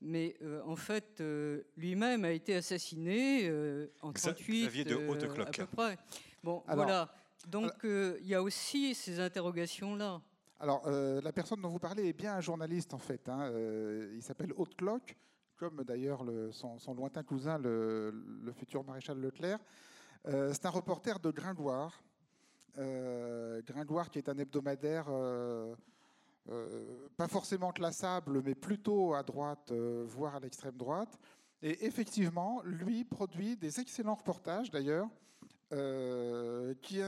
mais euh, en fait, euh, lui-même a été assassiné euh, en Xa- 38 Xavier de euh, Hautecloque. à peu près. Bon, Alors- voilà. Donc, euh, il y a aussi ces interrogations-là. Alors, euh, la personne dont vous parlez est bien un journaliste, en fait. hein. Euh, il s'appelle Haute Cloque, comme d'ailleurs le- son, lointain cousin, le, futur maréchal Leclerc. Euh, c'est un reporter de Gringoire. Gringoire, qui est un hebdomadaire, pas forcément classable, mais plutôt à droite, voire à l'extrême droite. Et effectivement, lui produit des excellents reportages, d'ailleurs, qui,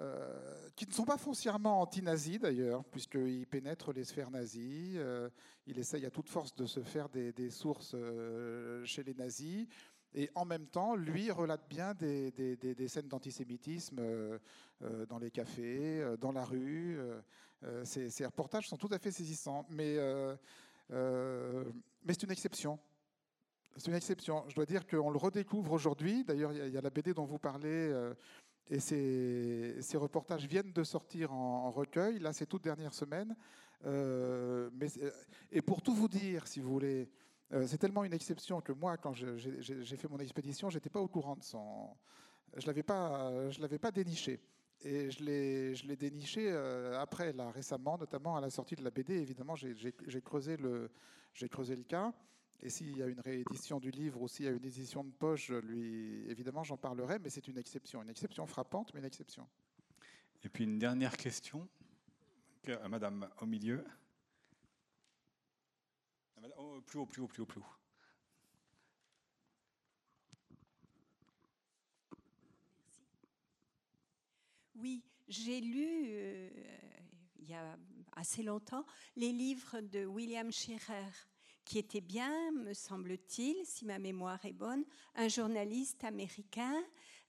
euh, qui ne sont pas foncièrement anti-nazis d'ailleurs, puisqu'il pénètre les sphères nazies, euh, il essaye à toute force de se faire des, sources euh, chez les nazis, et en même temps, lui relate bien des, scènes d'antisémitisme euh, dans les cafés, dans la rue. ces, reportages sont tout à fait saisissants, mais, c'est une exception. C'est une exception. Je dois dire qu'on le redécouvre aujourd'hui. D'ailleurs, il y a- la BD dont vous parlez. Et ces, reportages viennent de sortir en, recueil, là, ces toutes dernières semaines. Euh, mais, c'est- et pour tout vous dire, si vous voulez, euh, c'est tellement une exception que moi, quand j'ai fait mon expédition, j'étais pas au courant de son. Je l'avais pas, je l'avais pas déniché. Et je l'ai, déniché euh, après, là, récemment, notamment à la sortie de la BD. Évidemment, j'ai- creusé creusé le cas. Et s'il y a une réédition du livre ou s'il y a une édition de poche, lui, évidemment, j'en parlerai, mais c'est une exception. Une exception frappante, mais une exception. Et puis une dernière question que- à Madame au milieu. Oh, plus haut, plus haut, plus haut, plus haut. Oui, j'ai lu euh, il y a assez longtemps les livres de William Scherer qui était bien, me semble-t-il, si ma mémoire est bonne, un journaliste américain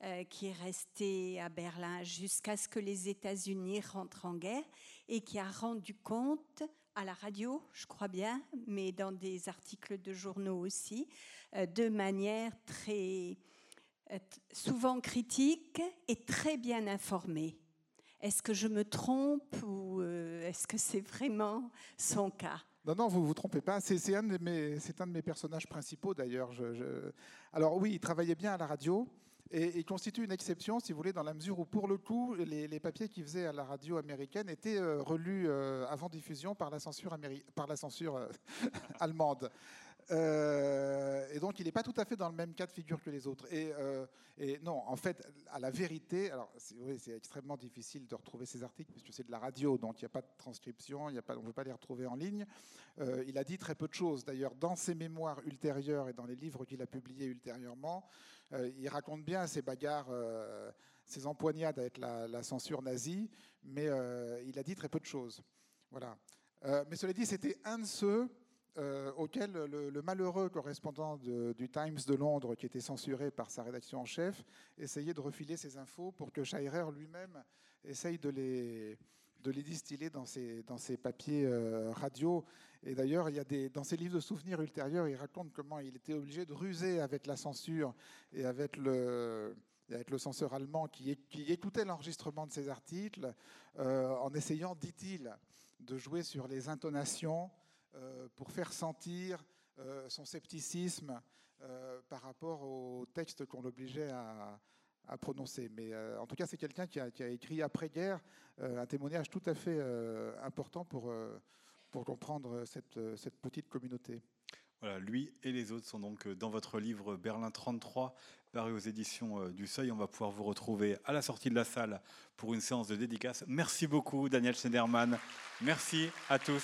euh, qui est resté à Berlin jusqu'à ce que les États-Unis rentrent en guerre et qui a rendu compte à la radio, je crois bien, mais dans des articles de journaux aussi, euh, de manière très euh, souvent critique et très bien informée. Est-ce que je me trompe ou est-ce que c'est vraiment son cas? Non, non, vous vous trompez pas. C'est un, de mes, personnages principaux d'ailleurs. Alors oui, il travaillait bien à la radio. Et il constitue une exception, si vous voulez, dans la mesure où, pour le coup, les, papiers qu'il faisait à la radio américaine étaient euh, relus euh, avant diffusion par la censure, par la censure euh, <laughs> allemande. Euh, et donc, il n'est pas tout à fait dans le même cas de figure que les autres. Et, euh, non, en fait, à la vérité, alors c'est extrêmement difficile de retrouver ces articles puisque c'est de la radio, donc il n'y a pas de transcription, on ne peut pas les retrouver en ligne. Euh, il a dit très peu de choses. D'ailleurs, dans ses mémoires ultérieures et dans les livres qu'il a publiés ultérieurement, il raconte bien ses bagarres, ses empoignades avec la, la censure nazie, mais il a dit très peu de choses. Voilà. mais cela dit, c'était un de ceux euh, auquel le, malheureux correspondant du Times de Londres, qui était censuré par sa rédaction en chef, essayait de refiler ses infos pour que Scheirer lui-même essaye de les, distiller dans ses, papiers euh, radio. Et d'ailleurs, il y a dans ses livres de souvenirs ultérieurs, il raconte comment il était obligé de ruser avec la censure et avec le, censeur allemand qui, écoutait l'enregistrement de ses articles, euh, en essayant, dit-il, de jouer sur les intonations, pour faire sentir euh, son scepticisme euh, par rapport au texte qu'on l'obligeait à, prononcer. Mais en tout cas, c'est quelqu'un qui, a, écrit après-guerre un témoignage tout à fait important pour, comprendre cette, cette petite communauté. Voilà, lui et les autres sont donc dans votre livre Berlin 33, paru aux éditions du Seuil. On va pouvoir vous retrouver à la sortie de la salle pour une séance de dédicace. Merci beaucoup, Daniel Schneiderman. Merci à tous.